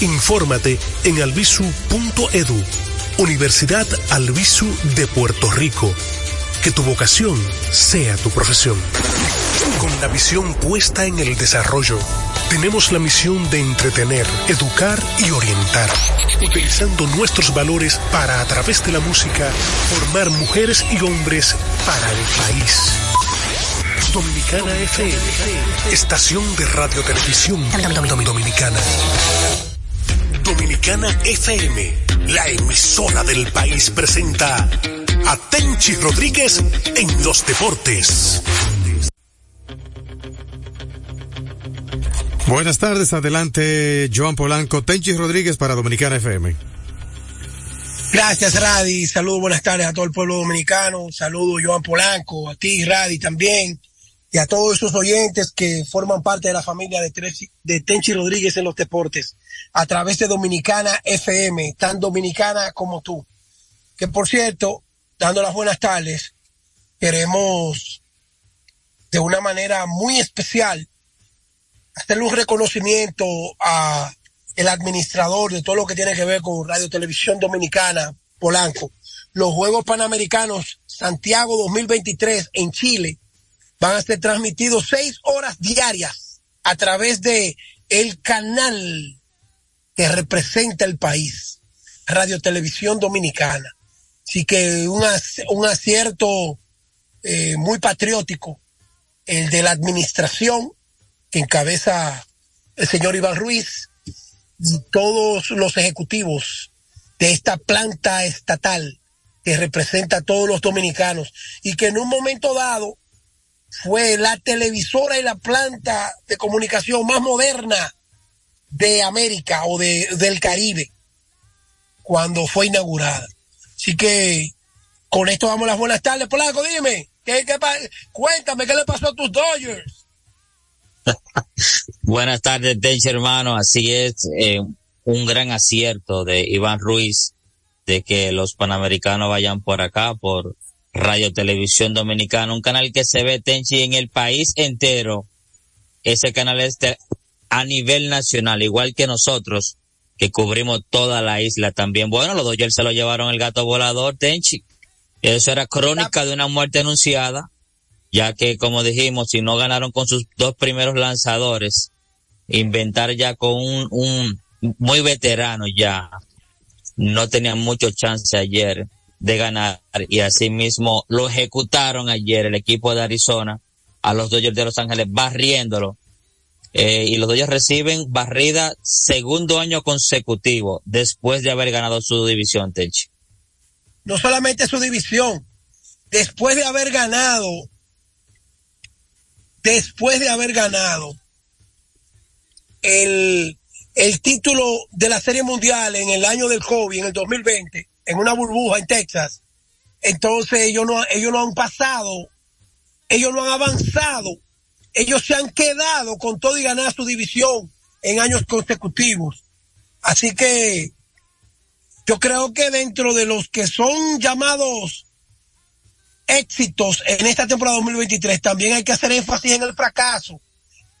Infórmate en albisu.edu, Universidad Albisu de Puerto Rico. Que tu vocación sea tu profesión. Con la visión puesta en el desarrollo, tenemos la misión de entretener, educar y orientar, utilizando nuestros valores para, a través de la música, formar mujeres y hombres para el país. Dominicana FM, estación de radio televisión dominicana. Dominicana FM, la emisora del país presenta a Tenchi Rodríguez en los deportes. Buenas tardes, adelante Joan Polanco, Tenchi Rodríguez para Dominicana FM. Gracias, Radi. Saludos, buenas tardes a todo el pueblo dominicano. Saludos, Joan Polanco, a ti, Radi, también. Y a todos esos oyentes que forman parte de la familia de, de Tenchi Rodríguez en los deportes. A través de Dominicana FM, tan dominicana como tú. Que por cierto, dando las buenas tardes, queremos de una manera muy especial hacerle un reconocimiento a el administrador de todo lo que tiene que ver con Radio Televisión Dominicana, Polanco. Los Juegos Panamericanos Santiago 2023 en Chile van a ser transmitidos seis horas diarias a través de el canal que representa el país, Radio Televisión Dominicana. Así que un, un acierto eh, muy patriótico, el de la administración que encabeza el señor Iván Ruiz y todos los ejecutivos de esta planta estatal que representa a todos los dominicanos y que en un momento dado fue la televisora y la planta de comunicación más moderna de América o de, del Caribe cuando fue inaugurada. Así que con esto damos las buenas tardes. Polanco, dime, ¿qué, qué, cuéntame, ¿qué le pasó a tus Dodgers? Buenas tardes, Tenchi, hermano. Así es, eh, un gran acierto de Iván Ruiz de que los panamericanos vayan por acá, por Radio Televisión Dominicana, un canal que se ve, Tenchi, en el país entero. Ese canal es a nivel nacional, igual que nosotros, que cubrimos toda la isla también. Bueno, los Dodgers se lo llevaron el gato volador, Tenchi. Eso era crónica de una muerte anunciada ya que como dijimos, si no ganaron con sus dos primeros lanzadores, inventar ya con un, un muy veterano ya, no tenían mucho chance ayer de ganar y así mismo lo ejecutaron ayer el equipo de Arizona a los Dodgers de Los Ángeles barriéndolo. Eh, y los Dodgers reciben barrida segundo año consecutivo después de haber ganado su división, Techi. No solamente su división, después de haber ganado después de haber ganado el, el título de la Serie Mundial en el año del COVID, en el 2020, en una burbuja en Texas, entonces ellos no, ellos no han pasado, ellos no han avanzado, ellos se han quedado con todo y ganar su división en años consecutivos. Así que yo creo que dentro de los que son llamados éxitos en esta temporada 2023, también hay que hacer énfasis en el fracaso,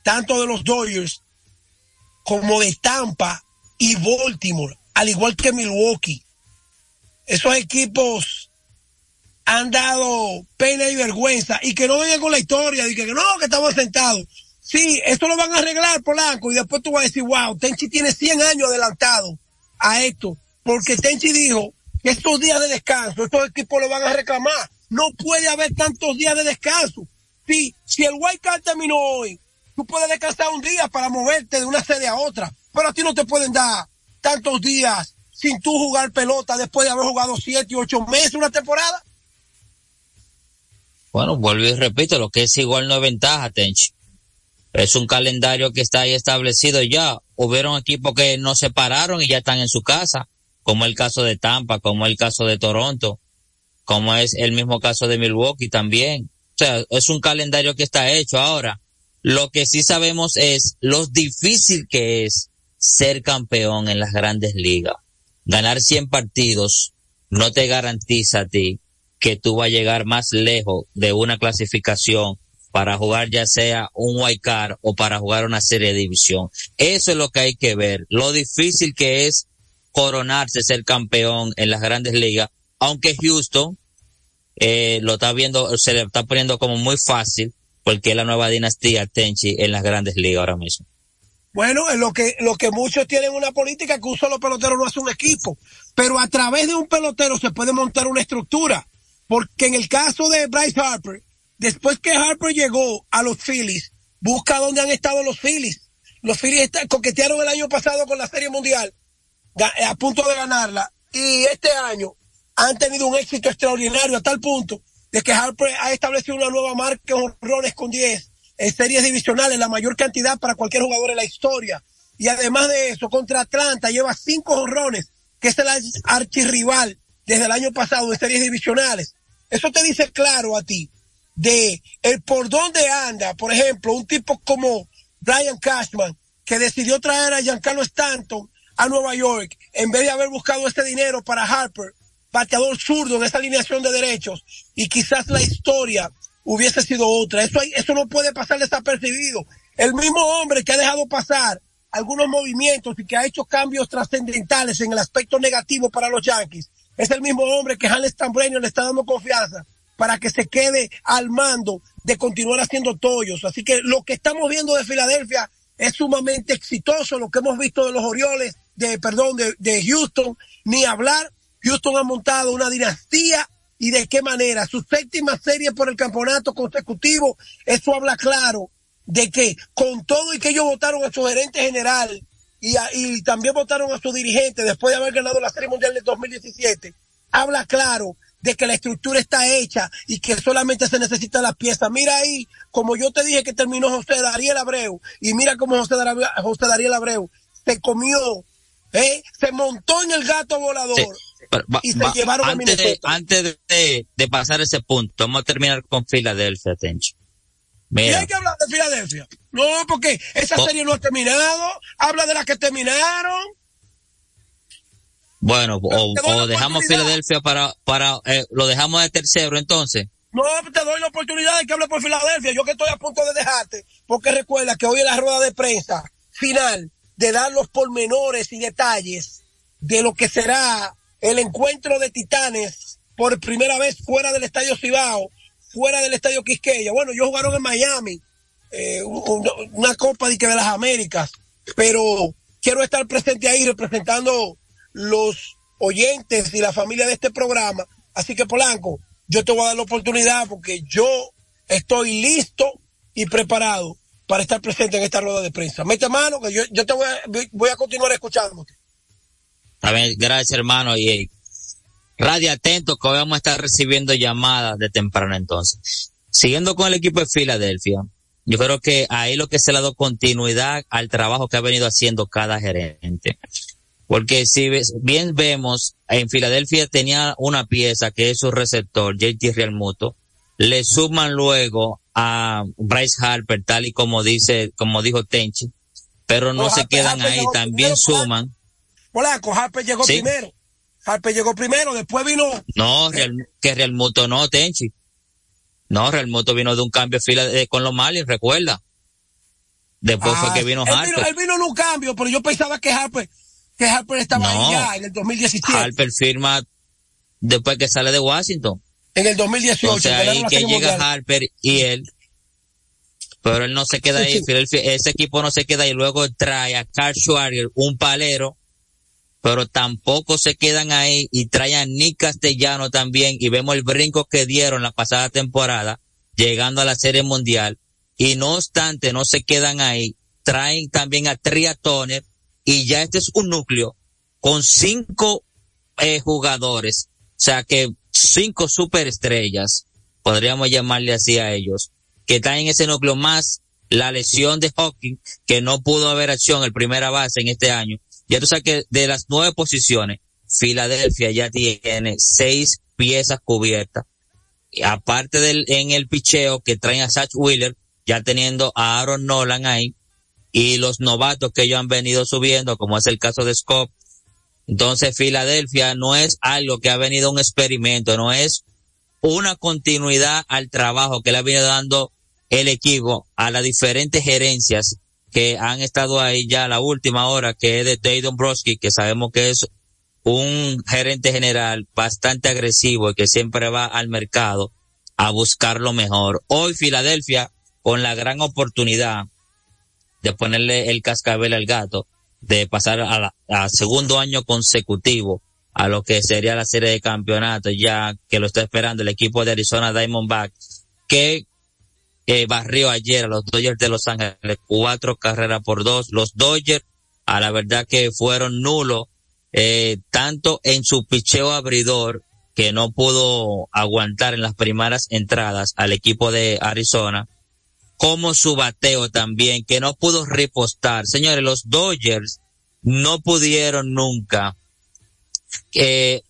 tanto de los Dodgers como de Tampa y Baltimore, al igual que Milwaukee. Esos equipos han dado pena y vergüenza y que no vengan con la historia de que, no, que estamos sentados. Sí, esto lo van a arreglar, Polanco, y después tú vas a decir, wow, Tenchi tiene 100 años adelantado a esto, porque Tenchi dijo que estos días de descanso, estos equipos lo van a reclamar. No puede haber tantos días de descanso. Sí, si el White Card terminó hoy, tú puedes descansar un día para moverte de una sede a otra, pero a ti no te pueden dar tantos días sin tú jugar pelota después de haber jugado siete y ocho meses una temporada. Bueno, vuelvo y repito, lo que es igual no es ventaja, Tenchi. Es un calendario que está ahí establecido ya. Hubieron equipos que no se pararon y ya están en su casa, como el caso de Tampa, como el caso de Toronto, como es el mismo caso de Milwaukee también. O sea, es un calendario que está hecho ahora. Lo que sí sabemos es lo difícil que es ser campeón en las grandes ligas. Ganar 100 partidos no te garantiza a ti que tú vas a llegar más lejos de una clasificación para jugar ya sea un white card o para jugar una serie de división. Eso es lo que hay que ver, lo difícil que es coronarse, ser campeón en las grandes ligas, aunque Houston eh, lo está viendo, se le está poniendo como muy fácil, porque es la nueva dinastía Tenchi en las grandes ligas ahora mismo. Bueno, lo que, lo que muchos tienen una política que un solo pelotero no hace un equipo, pero a través de un pelotero se puede montar una estructura, porque en el caso de Bryce Harper, después que Harper llegó a los Phillies, busca dónde han estado los Phillies. Los Phillies coquetearon el año pasado con la Serie Mundial, a punto de ganarla, y este año han tenido un éxito extraordinario a tal punto de que Harper ha establecido una nueva marca en honrones con 10 en series divisionales, la mayor cantidad para cualquier jugador en la historia. Y además de eso, contra Atlanta lleva cinco honrones, que es el archirrival desde el año pasado en series divisionales. Eso te dice claro a ti de el por dónde anda, por ejemplo, un tipo como Brian Cashman, que decidió traer a Giancarlo Stanton a Nueva York, en vez de haber buscado este dinero para Harper, bateador zurdo en esa alineación de derechos, y quizás la historia hubiese sido otra. Eso, eso no puede pasar desapercibido. El mismo hombre que ha dejado pasar algunos movimientos y que ha hecho cambios trascendentales en el aspecto negativo para los Yankees, es el mismo hombre que Hans Stambrenio le está dando confianza para que se quede al mando de continuar haciendo tollos. Así que lo que estamos viendo de Filadelfia es sumamente exitoso, lo que hemos visto de los Orioles, de, perdón, de, de Houston, ni hablar. Houston ha montado una dinastía y de qué manera. Su séptima serie por el campeonato consecutivo, eso habla claro de que con todo y que ellos votaron a su gerente general y, y también votaron a su dirigente después de haber ganado la Serie Mundial de 2017, habla claro de que la estructura está hecha y que solamente se necesita la pieza. Mira ahí, como yo te dije que terminó José Dariel Abreu, y mira cómo José, Dar José Dariel Abreu se comió, ¿eh? se montó en el gato volador. Sí. Pero, va, y se va, llevaron a antes, de, Minnesota. antes de, de, pasar ese punto, vamos a terminar con Filadelfia, Tencho. ¿Y Mira, hay que hablar de Filadelfia? No, porque esa Oh. serie no ha terminado. Habla de las que terminaron. bueno, o, o dejamos. Filadelfia para, para, eh, lo dejamos de tercero entonces. No, te doy la oportunidad de que hable por Filadelfia. Yo que estoy a punto de dejarte. Porque recuerda que hoy es la rueda de prensa final de dar los pormenores y detalles de lo que será el encuentro de titanes por primera vez fuera del Estadio Cibao, fuera del Estadio Quisqueya. Bueno, ellos jugaron en Miami, eh, un- una Copa de, de las Américas, pero quiero estar presente ahí representando los oyentes y la familia de este programa. Así que Polanco, yo te voy a dar la oportunidad porque yo estoy listo y preparado para estar presente en esta rueda de prensa. Mete mano que yo, yo te voy a, voy a continuar escuchándote. Bien, gracias hermano y radio atento que hoy vamos a estar recibiendo llamadas de temprano entonces. Siguiendo con el equipo de Filadelfia, yo creo que ahí lo que se le ha dado continuidad al trabajo que ha venido haciendo cada gerente. Porque si bien vemos, en Filadelfia tenía una pieza que es su receptor, JT Realmuto, le suman luego a Bryce Harper, tal y como dice, como dijo Tenchi, pero no se quedan Harper ahí, también primero, suman. Polanco, Harper llegó Sí. primero. Harper llegó primero, después vino No, Real, que Real Muto no, Tenchi. No, Real Moto vino de un cambio de fila de- con los Marlins, recuerda. Después fue Ah, que vino él Harper. vino, él vino en un cambio, pero yo pensaba que Harper, que Harper estaba No. ya en el 2017. Harper firma después que sale de Washington. En el 2018. Entonces ganaron ahí que llega Mundial. Harper y él. Pero él no se queda Sí, ahí. sí. Ese equipo no se queda ahí. Luego trae a Carl Schwarger, un palero. Pero tampoco se quedan ahí y traen a Nick Castellano también. Y vemos el brinco que dieron la pasada temporada, llegando a la Serie Mundial. Y no obstante, no se quedan ahí. Traen también a Tria Turner. Y ya este es un núcleo con cinco eh, jugadores. O sea que cinco superestrellas, podríamos llamarle así a ellos, que están en ese núcleo más la lesión de Hawking, que no pudo haber acción en primera base en este año. Ya tú sabes que de las nueve posiciones, Filadelfia ya tiene seis piezas cubiertas. Aparte del, en el picheo que traen a Satch Wheeler, ya teniendo a Aaron Nolan ahí, y los novatos que ellos han venido subiendo, como es el caso de Scott. Entonces, Filadelfia no es algo que ha venido un experimento, no es una continuidad al trabajo que le ha venido dando el equipo a las diferentes gerencias que han estado ahí ya la última hora, que es de Dave Dombrowski, que sabemos que es un gerente general bastante agresivo y que siempre va al mercado a buscar lo mejor. Hoy Filadelfia, con la gran oportunidad de ponerle el cascabel al gato, de pasar a, la- a segundo año consecutivo a lo que sería la serie de campeonatos, ya que lo está esperando el equipo de Arizona Diamondbacks, que eh, barrió ayer a los Dodgers de Los Ángeles, cuatro carreras por dos. Los Dodgers, a la verdad que fueron nulos, eh, tanto en su picheo abridor, que no pudo aguantar en las primeras entradas al equipo de Arizona, como su bateo también, que no pudo repostar. Señores, los Dodgers no pudieron nunca, eh,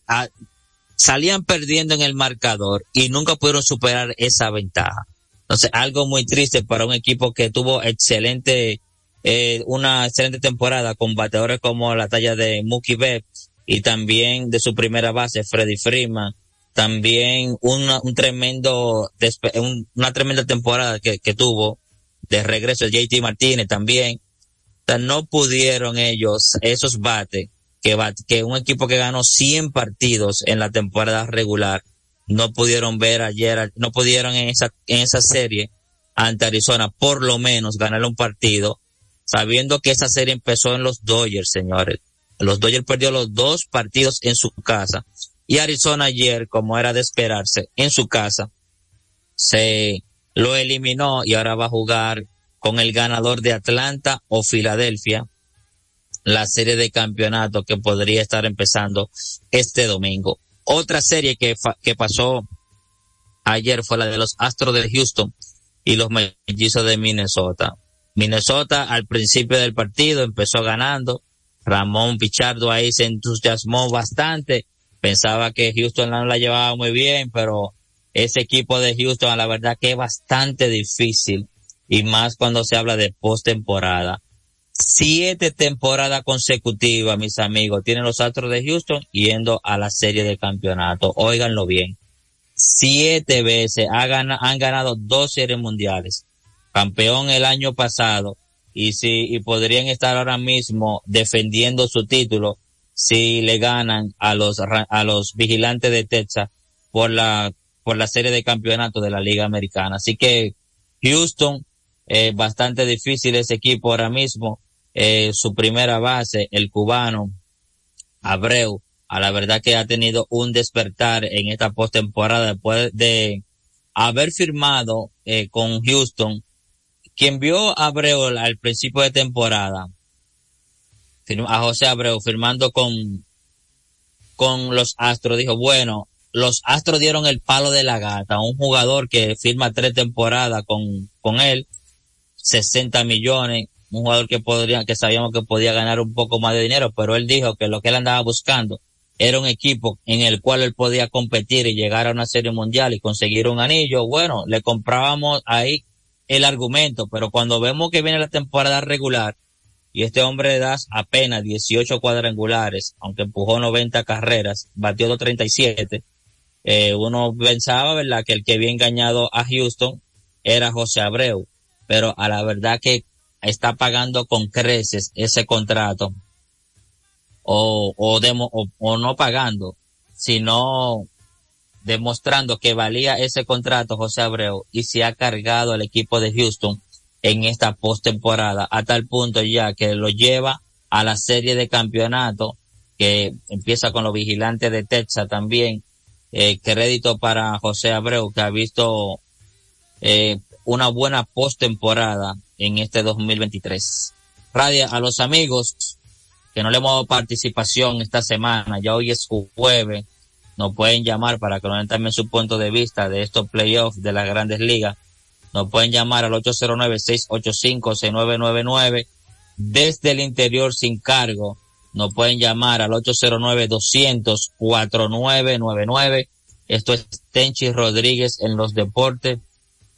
salían perdiendo en el marcador y nunca pudieron superar esa ventaja. Entonces, algo muy triste para un equipo que tuvo excelente, eh, una excelente temporada con bateadores como la talla de Mookie Betts y también de su primera base, Freddy Freeman. También una, un tremendo, una tremenda temporada que, que tuvo de regreso JT Martínez también. No pudieron ellos, esos bates, que, que un equipo que ganó 100 partidos en la temporada regular, no pudieron ver ayer, no pudieron en esa, en esa serie ante Arizona, por lo menos ganar un partido, sabiendo que esa serie empezó en los Dodgers, señores. Los Dodgers perdió los dos partidos en su casa y Arizona ayer, como era de esperarse, en su casa, se lo eliminó y ahora va a jugar con el ganador de Atlanta o Filadelfia la serie de campeonato que podría estar empezando este domingo. Otra serie que, que pasó ayer fue la de los Astros de Houston y los de Minnesota. Minnesota al principio del partido empezó ganando. Ramón Pichardo ahí se entusiasmó bastante. Pensaba que Houston la llevaba muy bien, pero ese equipo de Houston, la verdad que es bastante difícil. Y más cuando se habla de postemporada. Siete temporadas consecutivas, mis amigos, tienen los Astros de Houston yendo a la serie de campeonato. Óiganlo bien. Siete veces ha gana- han ganado dos series mundiales. Campeón el año pasado. Y si, y podrían estar ahora mismo defendiendo su título si le ganan a los, a los vigilantes de Texas por la, por la serie de campeonato de la Liga Americana. Así que Houston, eh, bastante difícil ese equipo ahora mismo. Eh, su primera base, el cubano Abreu, a la verdad que ha tenido un despertar en esta postemporada después de haber firmado eh, con Houston. Quien vio a Abreu al- principio de temporada, a José Abreu firmando con, con los Astros, dijo, bueno, los Astros dieron el palo de la gata, un jugador que firma tres temporadas con, con él, 60 millones, un jugador que podría, que sabíamos que podía ganar un poco más de dinero, pero él dijo que lo que él andaba buscando era un equipo en el cual él podía competir y llegar a una serie mundial y conseguir un anillo. Bueno, le comprábamos ahí el argumento, pero cuando vemos que viene la temporada regular y este hombre da apenas 18 cuadrangulares, aunque empujó 90 carreras, batió 237, eh, uno pensaba, ¿verdad?, que el que había engañado a Houston era José Abreu, pero a la verdad que está pagando con creces ese contrato o, o, demo, o, o no pagando, sino demostrando que valía ese contrato José Abreu y se ha cargado el equipo de Houston en esta postemporada a tal punto ya que lo lleva a la serie de campeonato que empieza con los vigilantes de Texas también. Eh, crédito para José Abreu que ha visto eh, una buena postemporada en este 2023. Radio a los amigos que no le hemos dado participación esta semana, ya hoy es jueves, nos pueden llamar para que nos den también su punto de vista de estos playoffs de las grandes ligas. Nos pueden llamar al 809-685-6999 desde el interior sin cargo. Nos pueden llamar al 809-200-4999. Esto es Tenchi Rodríguez en los deportes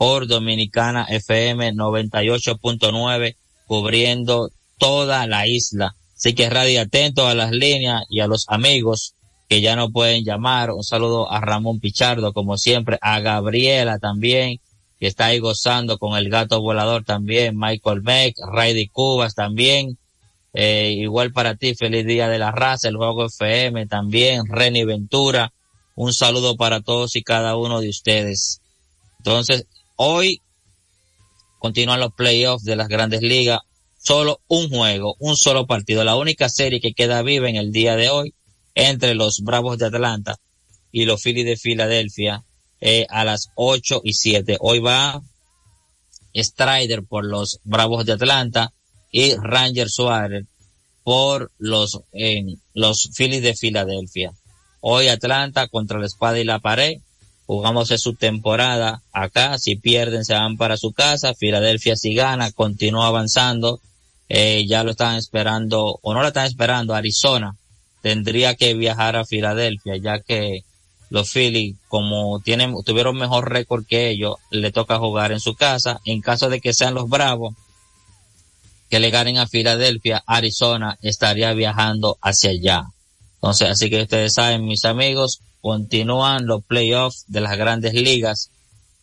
por Dominicana FM 98.9 cubriendo toda la isla. Así que radio atento a las líneas y a los amigos que ya no pueden llamar. Un saludo a Ramón Pichardo, como siempre, a Gabriela también, que está ahí gozando con el gato volador también, Michael Beck, Raidy Cubas también. Eh, igual para ti, feliz día de la raza, el juego FM también, Reni Ventura. Un saludo para todos y cada uno de ustedes. Entonces, hoy continúan los playoffs de las grandes ligas. Solo un juego, un solo partido. La única serie que queda viva en el día de hoy entre los Bravos de Atlanta y los Phillies de Filadelfia eh, a las 8 y 7. Hoy va Strider por los Bravos de Atlanta y Ranger Suárez por los, eh, los Phillies de Filadelfia. Hoy Atlanta contra la espada y la pared. Jugamos en su temporada acá. Si pierden se van para su casa. Filadelfia si gana continúa avanzando. Eh, ya lo están esperando o no lo están esperando Arizona tendría que viajar a Filadelfia, ya que los Phillies, como tienen, tuvieron mejor récord que ellos, le toca jugar en su casa. En caso de que sean los Bravos, que le ganen a Filadelfia, Arizona estaría viajando hacia allá. Entonces, así que ustedes saben, mis amigos, continúan los playoffs de las grandes ligas.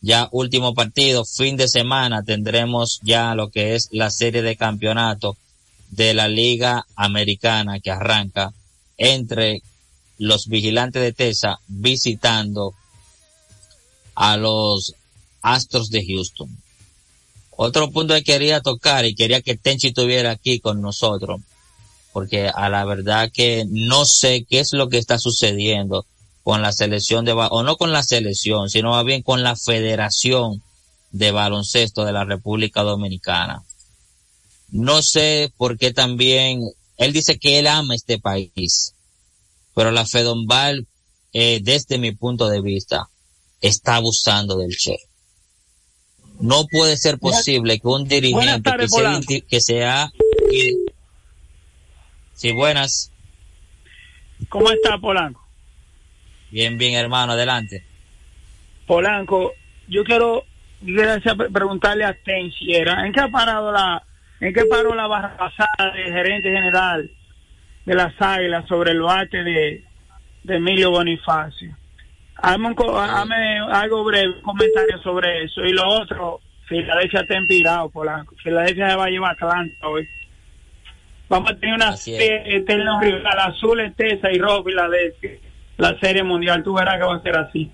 Ya último partido, fin de semana, tendremos ya lo que es la serie de campeonato de la Liga Americana que arranca entre los vigilantes de Tesa visitando a los Astros de Houston. Otro punto que quería tocar y quería que Tenchi estuviera aquí con nosotros, porque a la verdad que no sé qué es lo que está sucediendo con la selección de, o no con la selección, sino más bien con la Federación de Baloncesto de la República Dominicana. No sé por qué también él dice que él ama este país, pero la Fedombal, eh, desde mi punto de vista, está abusando del Che. No puede ser posible que un dirigente que, sea, que sea... Sí, buenas. ¿Cómo está Polanco? Bien, bien, hermano, adelante. Polanco, yo quiero, preguntarle a Tensiera, ¿en qué ha parado la, ¿En qué paró la barra pasada del gerente general de las Águilas sobre el bate de, de Emilio Bonifacio? Hazme, algo breve, comentario sobre eso. Y lo otro, Filadelfia está empirado, Polanco. Filadelfia se va a llevar Atlanta hoy. Vamos a tener una serie rival, azul, Tesa y rojo Filadelfia. La serie mundial, tú verás que va a ser así.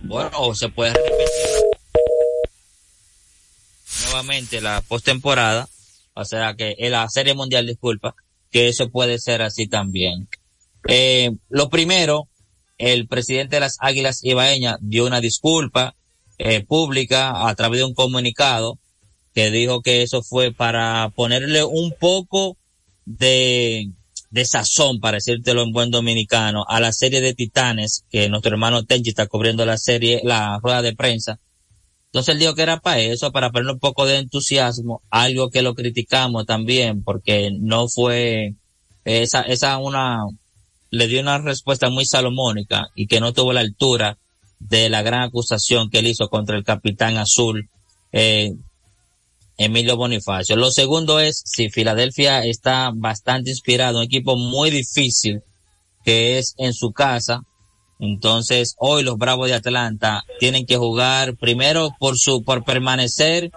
Bueno, o se puede repetir nuevamente la postemporada, o sea que en la serie mundial, disculpa, que eso puede ser así también. Eh, lo primero, el presidente de las Águilas Ibaeñas dio una disculpa eh, pública a través de un comunicado que dijo que eso fue para ponerle un poco de, de sazón, para decírtelo en buen dominicano, a la serie de Titanes, que nuestro hermano Tenchi está cubriendo la serie, la rueda de prensa, entonces él dijo que era para eso, para poner un poco de entusiasmo, algo que lo criticamos también, porque no fue esa, esa una, le dio una respuesta muy salomónica y que no tuvo la altura de la gran acusación que él hizo contra el capitán azul, eh, Emilio Bonifacio. Lo segundo es, si Filadelfia está bastante inspirado, un equipo muy difícil, que es en su casa, Entonces, hoy los Bravos de Atlanta tienen que jugar primero por su, por permanecer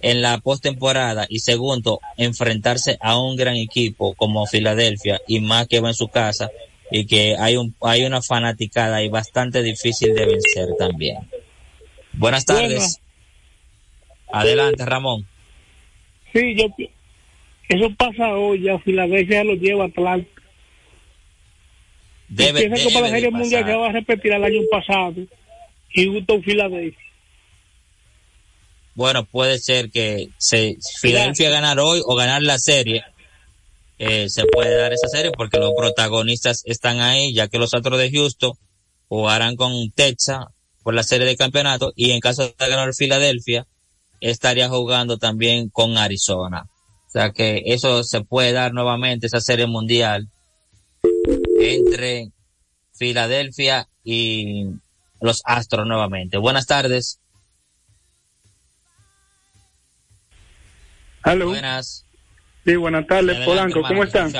en la postemporada y segundo, enfrentarse a un gran equipo como Filadelfia y más que va en su casa y que hay un, hay una fanaticada y bastante difícil de vencer también. Buenas tardes. Adelante, Ramón. Sí, yo, eso pasa hoy, ya Filadelfia lo lleva a Atlanta. Debe, Empieza como la debe de Serie Mundial que va a repetir el año pasado. Houston, Filadelfia. Bueno, puede ser que se Filadelfia ganar hoy o ganar la serie. Eh, se puede dar esa serie porque los protagonistas están ahí, ya que los otros de Houston jugarán con Texas por la serie de campeonato y en caso de ganar Filadelfia estaría jugando también con Arizona. O sea que eso se puede dar nuevamente, esa serie mundial entre Filadelfia y los Astros nuevamente. Buenas tardes. Aló. Buenas. Sí, buenas tardes, Adelante, Polanco. hermano, ¿Cómo están?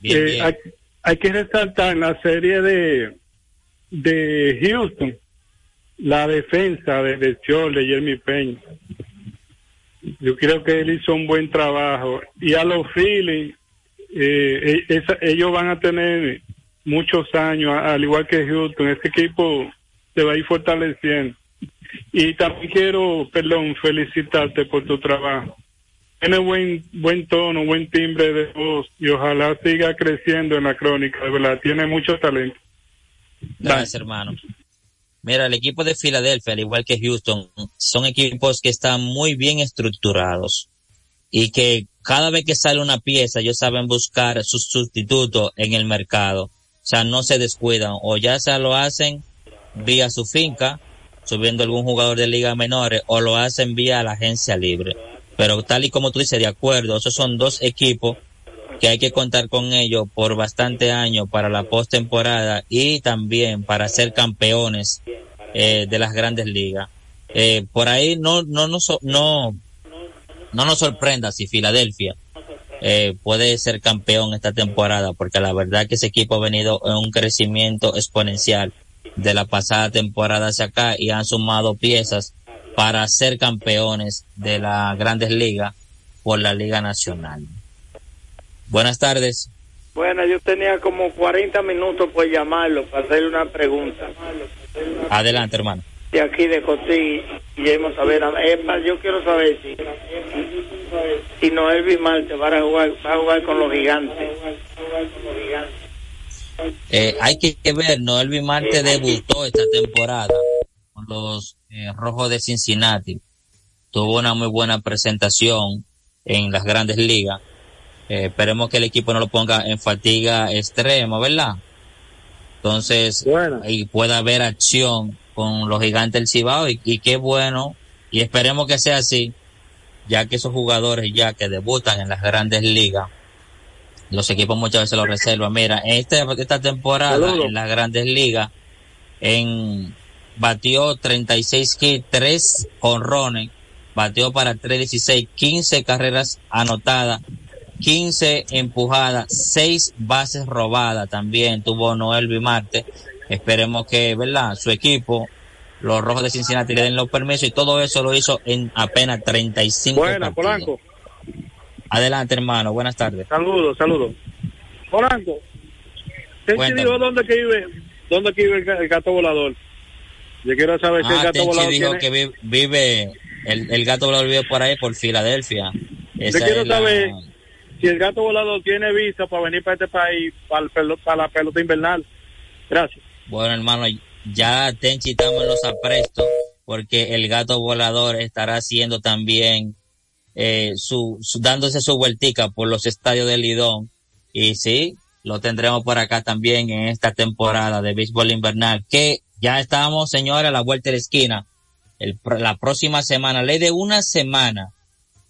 Bien, Eh, bien. Hay, hay que resaltar en la serie de, de Houston la defensa de, de Jeremy Peña. Yo creo que él hizo un buen trabajo. Y a los Phillies, eh, e- ellos van a tener muchos años, al igual que Houston. Este equipo se va a ir fortaleciendo. Y también quiero, perdón, felicitarte por tu trabajo. Tiene buen buen tono, buen timbre de voz y ojalá siga creciendo en la crónica, de verdad, tiene mucho talento. Gracias, hermano. Mira, el equipo de Filadelfia, al igual que Houston, son equipos que están muy bien estructurados y que cada vez que sale una pieza, ellos saben buscar su sustituto en el mercado. O sea, no se descuidan o ya se lo hacen vía su finca, subiendo algún jugador de liga menores, o lo hacen vía la agencia libre. Pero tal y como tú dices, de acuerdo, esos son dos equipos que hay que contar con ellos por bastante años para la postemporada y también para ser campeones eh, de las grandes ligas. Eh, por ahí no, no, no, no, no nos sorprenda si Filadelfia eh, puede ser campeón esta temporada, porque la verdad que ese equipo ha venido en un crecimiento exponencial de la pasada temporada hacia acá y han sumado piezas para ser campeones de las grandes ligas por la Liga Nacional. Buenas tardes. Bueno, yo tenía como 40 minutos por llamarlo para hacerle una pregunta. Adelante, hermano. De aquí de Cotí, y vamos a ver, es más, yo quiero saber si, si Noel Bimarte va a jugar, va a jugar con los gigantes. Eh, hay que ver, Noel Marte debutó esta temporada con los eh, Rojos de Cincinnati. Tuvo una muy buena presentación en las grandes ligas. Eh, esperemos que el equipo no lo ponga en fatiga extrema, ¿verdad? Entonces, ahí pueda haber acción con los gigantes del Cibao y, y qué bueno. Y esperemos que sea así, ya que esos jugadores ya que debutan en las grandes ligas, los equipos muchas veces lo reservan. Mira, en este, esta temporada en las grandes ligas, en batió 36 hits, 3 honrones, batió para 316, 15 carreras anotadas, 15 empujadas, 6 bases robadas también tuvo Noel Bimarte. Esperemos que, ¿verdad? Su equipo, los Rojos de Cincinnati le den los permisos y todo eso lo hizo en apenas 35 Buena, partidos. Polanco. Adelante, hermano. Buenas tardes. Saludos, saludos. Polanco, ¿quién te Cuéntame. dijo dónde que vive, dónde que vive el, ga- el gato volador? Yo quiero saber si el Ah, gato Tenchi volador dijo tiene... que vi- vive, el, el gato volador vive por ahí, por Filadelfia. Yo Esa quiero es la- saber si el gato volador tiene visa para venir para este país, para, el para la pelota invernal. Gracias. Bueno, hermano, ya Tenchi estamos los aprestos porque el gato volador estará haciendo también eh, su, su- dándose su vueltica por los estadios de Lidón y sí, lo tendremos por acá también en esta temporada de béisbol invernal que ya estamos, señora, a la vuelta de la esquina. El, la próxima semana, ley de una semana,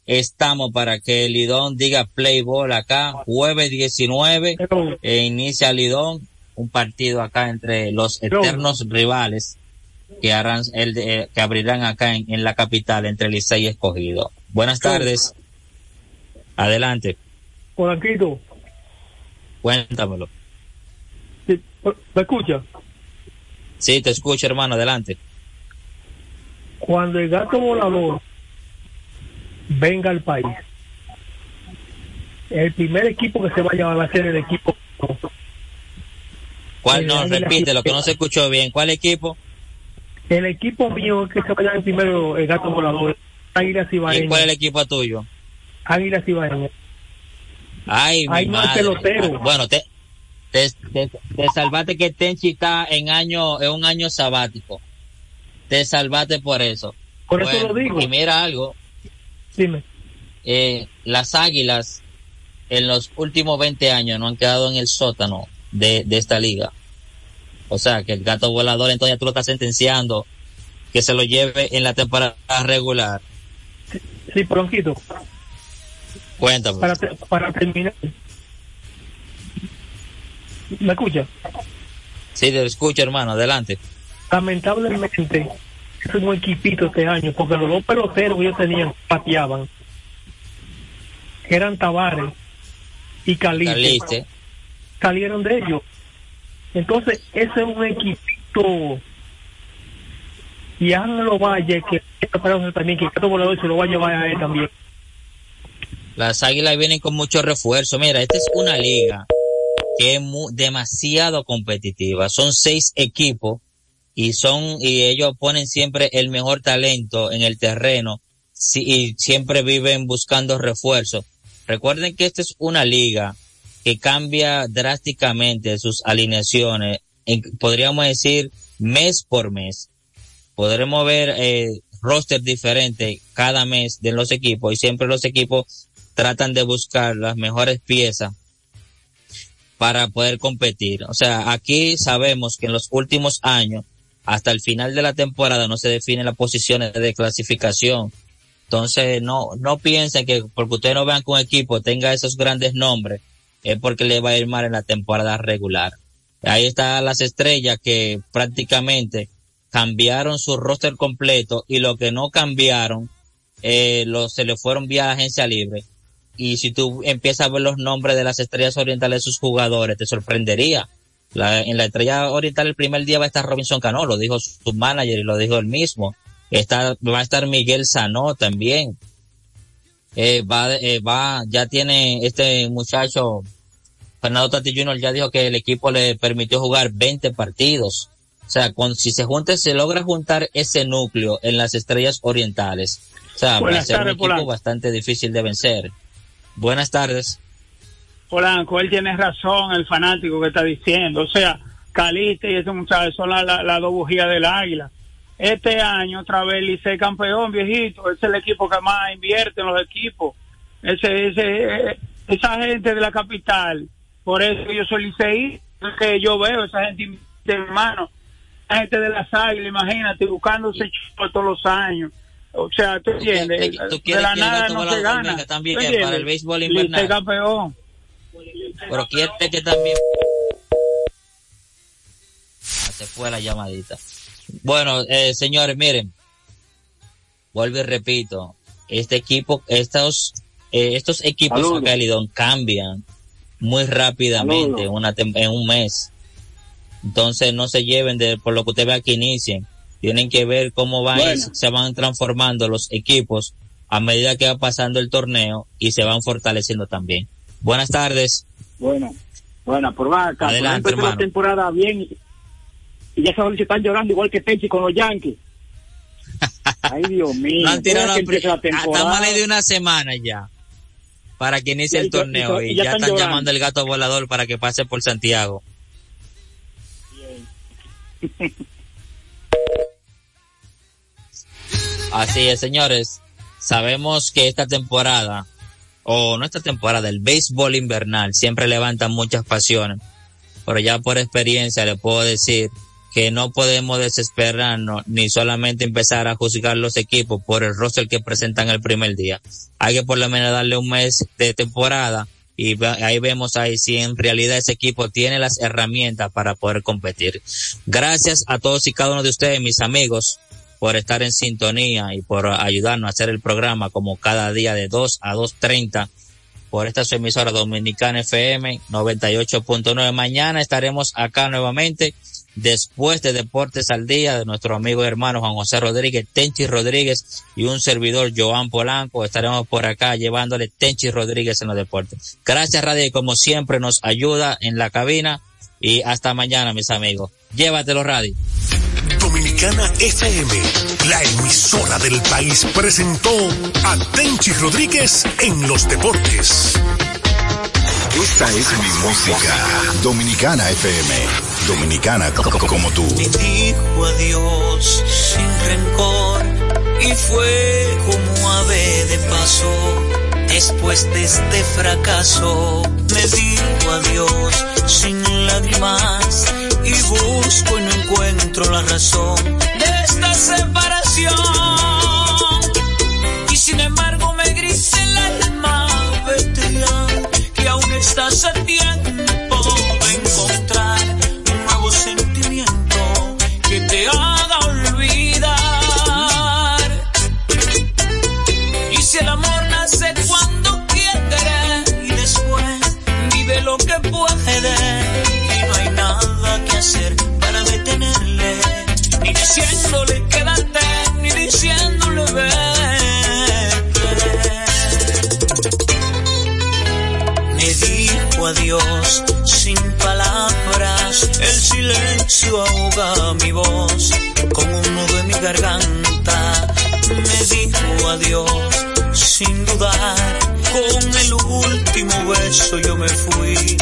estamos para que Lidón diga play ball acá, jueves 19, e inicia Lidón, un partido acá entre los eternos rivales que harán el de- eh, que abrirán acá en, en la capital entre Licey y Escogido. Buenas tardes. Adelante, Polanquito, cuéntamelo. ¿Me escucha? Sí, te escucho, hermano, adelante. Cuando el gato volador venga al país, el primer equipo que se va a llevar va a ser el equipo. ¿Cuál? El No, repite, lo que no se escuchó bien. ¿Cuál equipo? El equipo mío es que se va a llevar primero el gato volador. Águila ¿Y Cibaeña. cuál es el equipo tuyo? Águila Cibaeña. Ay, mi Ay, no, el madre. pelotero. Bueno, te, te, te, te salvaste que Tenchi está en año, en un año sabático. Te salvaste por eso. Por eso lo digo. Y mira algo, Dime. eh, las águilas en los últimos 20 años no han quedado en el sótano de, de esta liga. O sea, que el gato volador entonces tú lo estás sentenciando que se lo lleve en la temporada regular. Sí, Bronquito. Cuéntame. Para, te- para terminar. ¿Me escucha? Sí, te escucho, hermano. Adelante. Lamentablemente, es un equipito este año, porque los dos peloteros que ellos tenían pateaban. que Eran Tavares y Caliste. Caliste. Salieron de ellos. Entonces, ese es un equipito. Y Ángelo Valle, que también, que Cato Volador se lo va a llevar a él también. Las águilas vienen con mucho refuerzo. Mira, esta es una liga que es demasiado competitiva. Son seis equipos y son, y ellos ponen siempre el mejor talento en el terreno y siempre viven buscando refuerzos. Recuerden que esta es una liga que cambia drásticamente sus alineaciones, podríamos decir mes por mes. Podremos ver eh, roster diferente cada mes de los equipos y siempre los equipos tratan de buscar las mejores piezas para poder competir. O sea, aquí sabemos que en los últimos años, hasta el final de la temporada, no se definen las posiciones de clasificación. Entonces, no, no piensen que porque ustedes no vean que un equipo tenga esos grandes nombres, es porque le va a ir mal en la temporada regular. Ahí están las estrellas que prácticamente cambiaron su roster completo y lo que no cambiaron, eh, lo, se le fueron vía la agencia libre. Y si tú empiezas a ver los nombres de las estrellas orientales de sus jugadores, te sorprendería. La- en la estrella oriental el primer día va a estar Robinson Cano, lo dijo su manager y lo dijo él mismo. Está, va a estar Miguel Sanó también. Eh, va, eh, va, ya tiene este muchacho, Fernando Tati Jr. ya dijo que el equipo le permitió jugar 20 partidos. O sea, con, si se junta, se logra juntar ese núcleo en las estrellas orientales. O sea, va a ser un equipo Polanco. bastante difícil de vencer. Buenas tardes. Polanco, él tiene razón, el fanático que está diciendo. O sea, Caliste y ese muchacho son las la, dos bujías del águila. Este año, otra vez, Licey campeón, viejito. Es el equipo que más invierte en los equipos. Ese, ese, eh, esa gente de la capital. Por eso yo soy Licey, que yo veo esa gente de hermano. La gente de las águilas, imagínate, buscándose chupo todos los años. O sea, tú entiendes, tú de la nada no se gana. también para el béisbol invernal. campeón. Pero quiere que también... Ah, se fue la llamadita. Bueno, eh, señores, miren. Vuelvo y repito. Este equipo, estos, eh, estos equipos Saludos. acá, Lidón, cambian muy rápidamente en, una en un mes. Entonces no se lleven de por lo que usted vea que inicien. Tienen que ver cómo van Bueno. se van transformando los equipos a medida que va pasando el torneo y se van fortaleciendo también. Buenas tardes. Bueno, bueno, por acá. Adelante, por la temporada bien y ya saben si están llorando igual que Tenchi con los Yankees. Ay, Dios mío. No han tirado la que ah, temporada. De una semana ya para que inicie el torneo y to- y y ya ya están llamando el gato volador para que pase por Santiago. Así es, señores. Sabemos que esta temporada, o no esta temporada, el béisbol invernal siempre levanta muchas pasiones. Pero ya por experiencia le puedo decir que no podemos desesperarnos ni solamente empezar a juzgar los equipos por el roster que presentan el primer día. Hay que por lo menos darle un mes de temporada y ahí vemos ahí si en realidad ese equipo tiene las herramientas para poder competir. Gracias a todos y cada uno de ustedes, mis amigos, por estar en sintonía y por ayudarnos a hacer el programa como cada día de 2 a 2.30 por esta su emisora Dominicana FM 98.9. Mañana estaremos acá nuevamente después de Deportes al Día de nuestro amigo y hermano Juan José Rodríguez, Tenchi Rodríguez y un servidor Joan Polanco. Estaremos por acá llevándole Tenchi Rodríguez en los deportes. Gracias Radio y como siempre nos ayuda en la cabina y hasta mañana mis amigos. Llévatelo Radio. Dominicana FM, la emisora del país, presentó a Tenchi Rodríguez en los deportes. Esta es mi música. Dominicana FM. Dominicana co- co- como tú. Me dijo adiós sin rencor y fue como ave de paso. Después de este fracaso, me dijo adiós sin lágrimas y busco y no encuentro la razón de esta separación. Y sin embargo me grita el alma, ya, que aún estás a tiempo de encontrar un nuevo sentimiento que te haga olvidar. Y si el amor nace cuando quiere y después vive lo que puede diciéndole quédate, ni diciéndole vete. Me dijo adiós sin palabras, el silencio ahoga mi voz con un nudo en mi garganta. Me dijo adiós sin dudar, con el último beso yo me fui.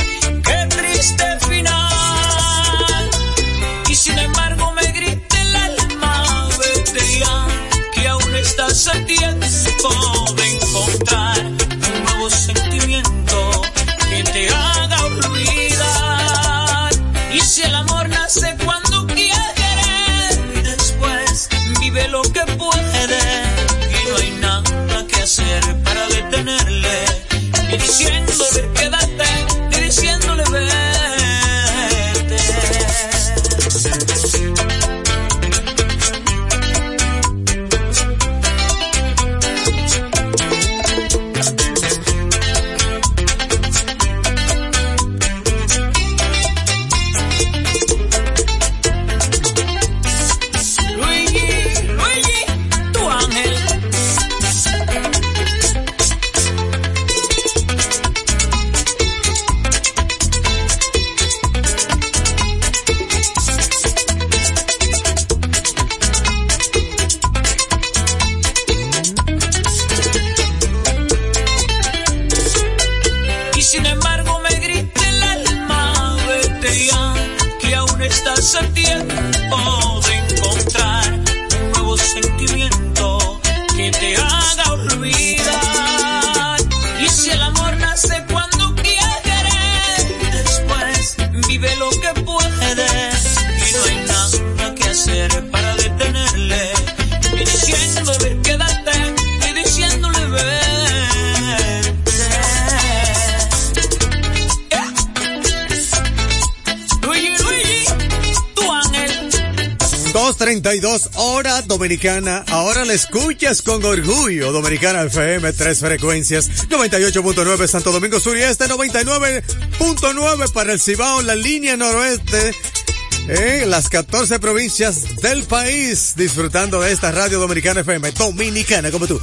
Ahora la escuchas con orgullo. Dominicana FM, tres frecuencias. 98.9 Santo Domingo Sur y Este, 99.9 para el Cibao, la línea noroeste. En las 14 provincias del país, disfrutando de esta radio dominicana FM, dominicana como tú.